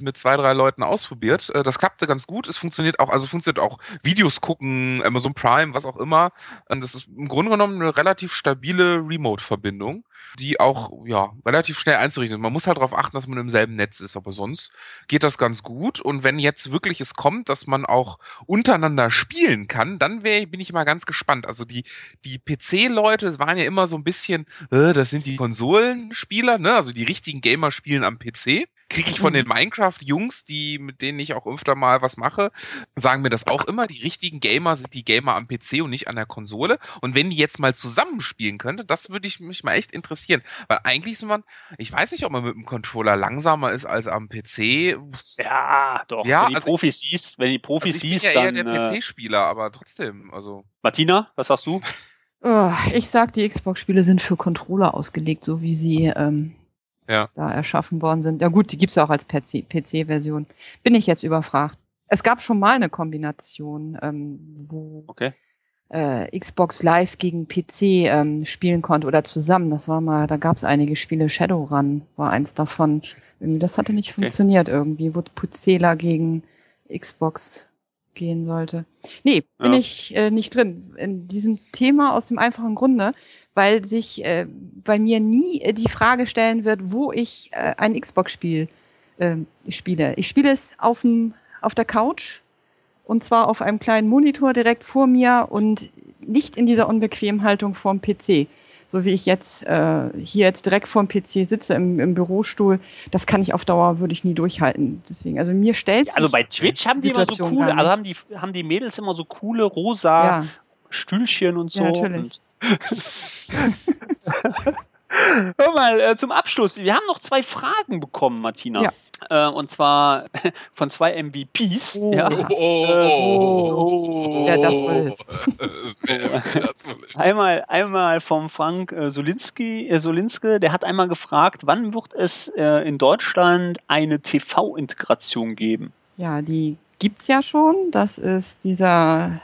mit zwei, drei Leuten ausprobiert. Äh, Das klappte ganz gut. Es funktioniert auch, also funktioniert auch Videos gucken, Amazon Prime, was auch immer. Und Das ist im Grunde genommen eine relativ stabile Remote-Verbindung. die auch ja relativ schnell einzurichten sind. Man muss halt darauf achten, dass man im selben Netz ist, aber sonst geht das ganz gut. Und wenn jetzt wirklich es kommt, dass man auch untereinander spielen kann, dann wär, bin ich mal ganz gespannt. Also die, die PC-Leute waren ja immer so ein bisschen, äh, das sind die Konsolenspieler, ne? Also die richtigen Gamer spielen am PC kriege ich von den Minecraft-Jungs, die, mit denen ich auch öfter mal was mache, sagen mir das auch immer. Die richtigen Gamer sind die Gamer am PC und nicht an der Konsole. Und wenn die jetzt mal zusammenspielen könnte, das würde ich mich mal echt interessieren. Weil eigentlich ist man, ich weiß nicht, ob man mit dem Controller langsamer ist als am PC. Ja, doch. Ja, wenn die also Profis siehst, wenn die Profis Also ich siehst, bin ja eher dann. der Äh, PC-Spieler, aber trotzdem, also. Martina, was sagst du? Oh, ich sag, die Xbox-Spiele sind für Controller ausgelegt, so wie sie ähm, Ja. da erschaffen worden sind. Ja gut, die gibt's ja auch als PC PC-Version. Bin ich jetzt überfragt. Es gab schon mal eine Kombination, ähm, wo Okay. äh, Xbox Live gegen PC ähm, spielen konnte oder zusammen. Das war mal, da gab's einige Spiele. Shadowrun war eins davon. Das hatte nicht funktioniert irgendwie, wo Puzela gegen Xbox gehen sollte. Nee, bin Ja. ich äh, nicht drin. In diesem Thema aus dem einfachen Grunde, weil sich äh, bei mir nie äh, die Frage stellen wird, wo ich äh, ein Xbox-Spiel äh, spiele. Ich spiele es auf, dem, auf der Couch und zwar auf einem kleinen Monitor direkt vor mir und nicht in dieser unbequemen Haltung vorm PC. So wie ich jetzt äh, hier jetzt direkt vorm PC sitze im, im Bürostuhl, das kann ich auf Dauer, würde ich nie durchhalten. Deswegen, also mir stellt Also sich bei Twitch haben die immer so coole, also haben die, haben die Mädels immer so coole rosa ja, Stühlchen und so. Ja, natürlich. <laughs> Hör mal, äh, zum Abschluss. Wir haben noch zwei Fragen bekommen, Martina. Ja. Äh, und zwar <laughs> von zwei MVPs. Oh. Ja. oh, Ja, das wohl ist. <laughs> Wer das wohl ist. Einmal, einmal vom Frank äh, Solinski, äh, Solinske, der hat einmal gefragt, wann wird es äh, in Deutschland eine TV-Integration geben? Ja, die gibt's ja schon. Das ist dieser,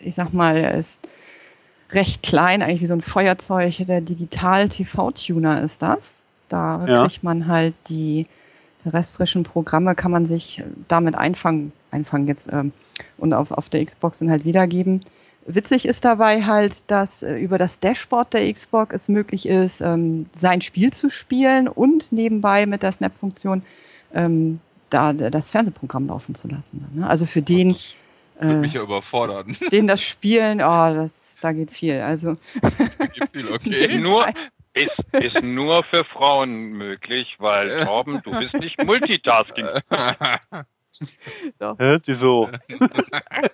ich sag mal, er ist recht klein, eigentlich wie so ein Feuerzeug. Der Digital-TV-Tuner ist das. Da Ja. kriegt man halt die terrestrischen Programme, kann man sich damit einfangen, einfangen jetzt ähm, und auf, auf der Xbox dann halt wiedergeben. Witzig ist dabei halt, dass äh, über das Dashboard der Xbox es möglich ist, ähm, sein Spiel zu spielen und nebenbei mit der Snap-Funktion ähm, da das Fernsehprogramm laufen zu lassen. Ne? Also für den, Würde äh, mich ja überfordern. den das Spielen, oh, das, da geht viel. Also Gibt viel, okay. <laughs> Nur, ist, ist nur für Frauen möglich, weil Torben, du bist nicht Multitasking. doch, Hört sie so.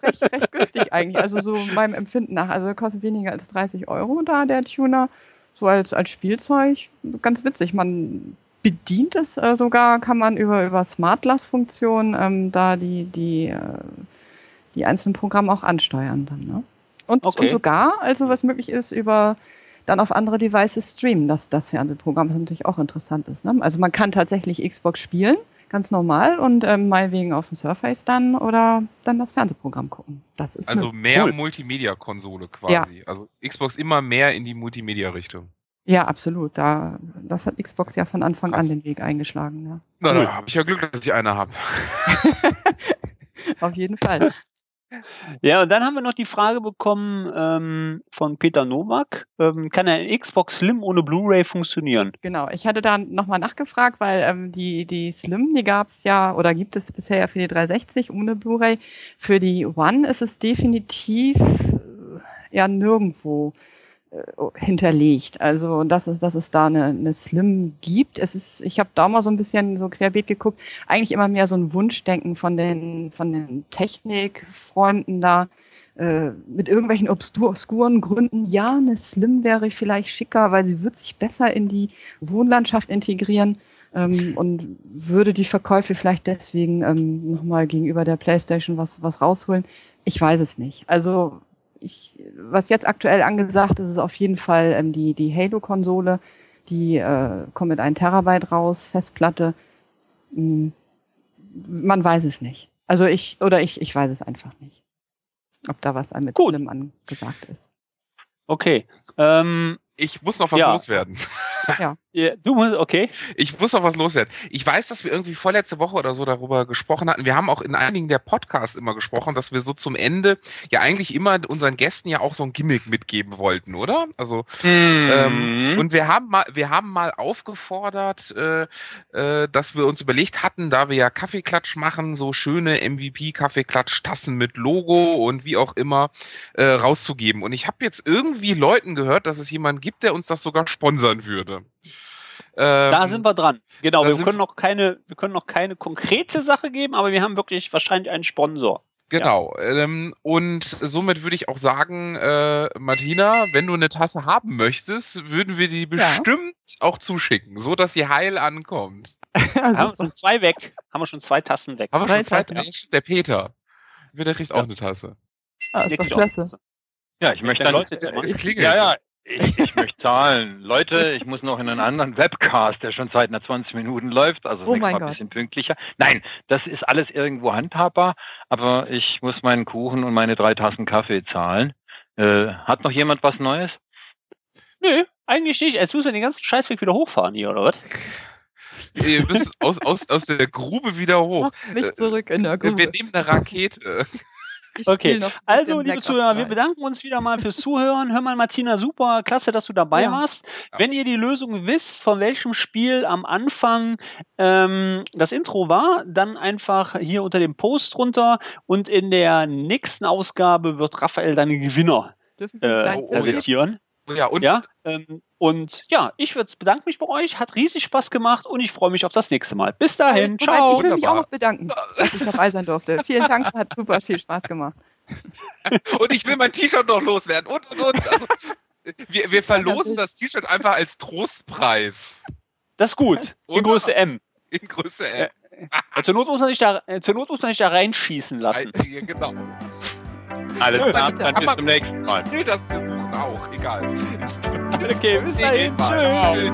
recht, recht günstig eigentlich. Also so meinem Empfinden nach. Also kostet weniger als 30 Euro da der Tuner. So als, als Spielzeug. Ganz witzig. Man bedient es äh, sogar, kann man über, über Smart-Glass-Funktion ähm, da die, die, äh, die einzelnen Programme auch ansteuern dann. Ne? Und, Okay. und sogar, also was möglich ist, über dann auf andere Devices streamen, das, das Fernsehprogramm, was natürlich auch interessant ist. Ne? Also man kann tatsächlich Xbox spielen, ganz normal, und ähm, meinetwegen auf dem Surface dann oder dann das Fernsehprogramm gucken. Das ist Also mehr Cool. Multimedia-Konsole quasi. Also Xbox immer mehr in die Multimedia-Richtung. ja, absolut. Da, das hat Xbox ja von Anfang Krass. an den Weg eingeschlagen. Ja. Na, da habe ich ja Glück, dass ich eine habe. <laughs> Auf jeden Fall. Ja, und dann haben wir noch die Frage bekommen ähm, von Peter Nowak. Ähm, kann ein Xbox Slim ohne Blu-ray funktionieren? Genau, ich hatte da nochmal nachgefragt, weil ähm, die, die Slim, die gab es ja oder gibt es bisher ja für die 360 ohne Blu-ray. Für die One ist es definitiv äh, ja nirgendwo hinterlegt. Also dass es, dass es da eine, eine Slim gibt. Es ist, ich habe da mal so ein bisschen so querbeet geguckt, eigentlich immer mehr so ein Wunschdenken von den, von den Technikfreunden da äh, mit irgendwelchen obskur- obskuren Gründen, ja, eine Slim wäre vielleicht schicker, weil sie wird sich besser in die Wohnlandschaft integrieren ähm, und würde die Verkäufe vielleicht deswegen ähm, nochmal gegenüber der PlayStation was, was rausholen. Ich weiß es nicht. Also ich, was jetzt aktuell angesagt ist, ist auf jeden Fall ähm, die, die Halo-Konsole. Die äh, kommt mit einem Terabyte raus, Festplatte. Hm, man weiß es nicht. Also ich, oder ich, ich weiß es einfach nicht. Ob da was mit Gut. Slim angesagt ist. Okay. Ähm, Ich muss noch was Ja. loswerden. ja, <laughs> Ja, du musst, okay. Ich muss noch was loswerden. Ich weiß, dass wir irgendwie vorletzte Woche oder so darüber gesprochen hatten. Wir haben auch in einigen der Podcasts immer gesprochen, dass wir so zum Ende ja eigentlich immer unseren Gästen ja auch so ein Gimmick mitgeben wollten, oder? Also ähm, Mhm. und wir haben mal, wir haben mal aufgefordert, äh, äh, dass wir uns überlegt hatten, da wir ja Kaffeeklatsch machen, so schöne MVP-Kaffeeklatsch-Tassen mit Logo und wie auch immer äh, rauszugeben. Und ich habe jetzt irgendwie Leuten gehört, dass es jemanden gibt, der uns das sogar sponsern würde. Ähm, Da sind wir dran. Genau, wir können noch keine, wir können noch keine konkrete Sache geben, aber wir haben wirklich wahrscheinlich einen Sponsor. Genau. Ähm, und somit würde ich auch sagen, äh, Martina, wenn du eine Tasse haben möchtest, würden wir die bestimmt auch zuschicken, so dass sie heil ankommt. <laughs> Haben wir schon zwei weg. Haben wir schon zwei Tassen weg. Haben wir schon zwei Tassen. Tassen? Der Peter. Der kriegt auch Ja. eine Tasse. ah, ist Der doch auch- klasse. Ja, ich möchte Dann mal. Es klingelt. Ja, ja. Ich, ich möchte zahlen. Leute, ich muss noch in einen anderen Webcast, der schon seit einer 20 Minuten läuft, also Oh Mal ein bisschen pünktlicher. Nein, das ist alles irgendwo handhabbar, aber ich muss meinen Kuchen und meine drei Tassen Kaffee zahlen. Äh, hat noch jemand was Neues? Nö, eigentlich nicht. Jetzt müssen wir den ganzen Scheißweg wieder hochfahren hier, oder was? Ihr müsst aus, aus, aus der Grube wieder hoch. Lass mich zurück in der Grube. Wir nehmen eine Rakete. Ich Okay, Also, liebe Zuhörer, Ops wir 3. bedanken uns wieder mal fürs Zuhören. Hör mal, Martina, super, klasse, dass du dabei Ja. warst. Ja. Wenn ihr die Lösung wisst, von welchem Spiel am Anfang ähm, das Intro war, dann einfach hier unter dem Post runter und in der nächsten Ausgabe wird Raphael dann den Gewinner äh, kleinen oh, Tipp ja. präsentieren. Ja, und Ja, ähm, und ja, ich bedanke mich bei euch, hat riesig Spaß gemacht und ich freue mich auf das nächste Mal. Bis dahin, Moment, ciao. Ich will mich auch noch bedanken, dass ich dabei sein durfte. Vielen Dank, hat super viel Spaß gemacht. <laughs> Und ich will mein T-Shirt noch loswerden. Und, und, und. Also, wir, wir verlosen das T-Shirt einfach als Trostpreis. Das ist gut. In? Größe M. In Größe M. Ja, zur, Not muss man sich da, äh, zur Not muss man sich da reinschießen lassen. Ja, genau. Alles klar, dann bis zum nächsten Mal. <laughs> Nee, das versuchen auch, egal. okay, bis dahin. Tschüss.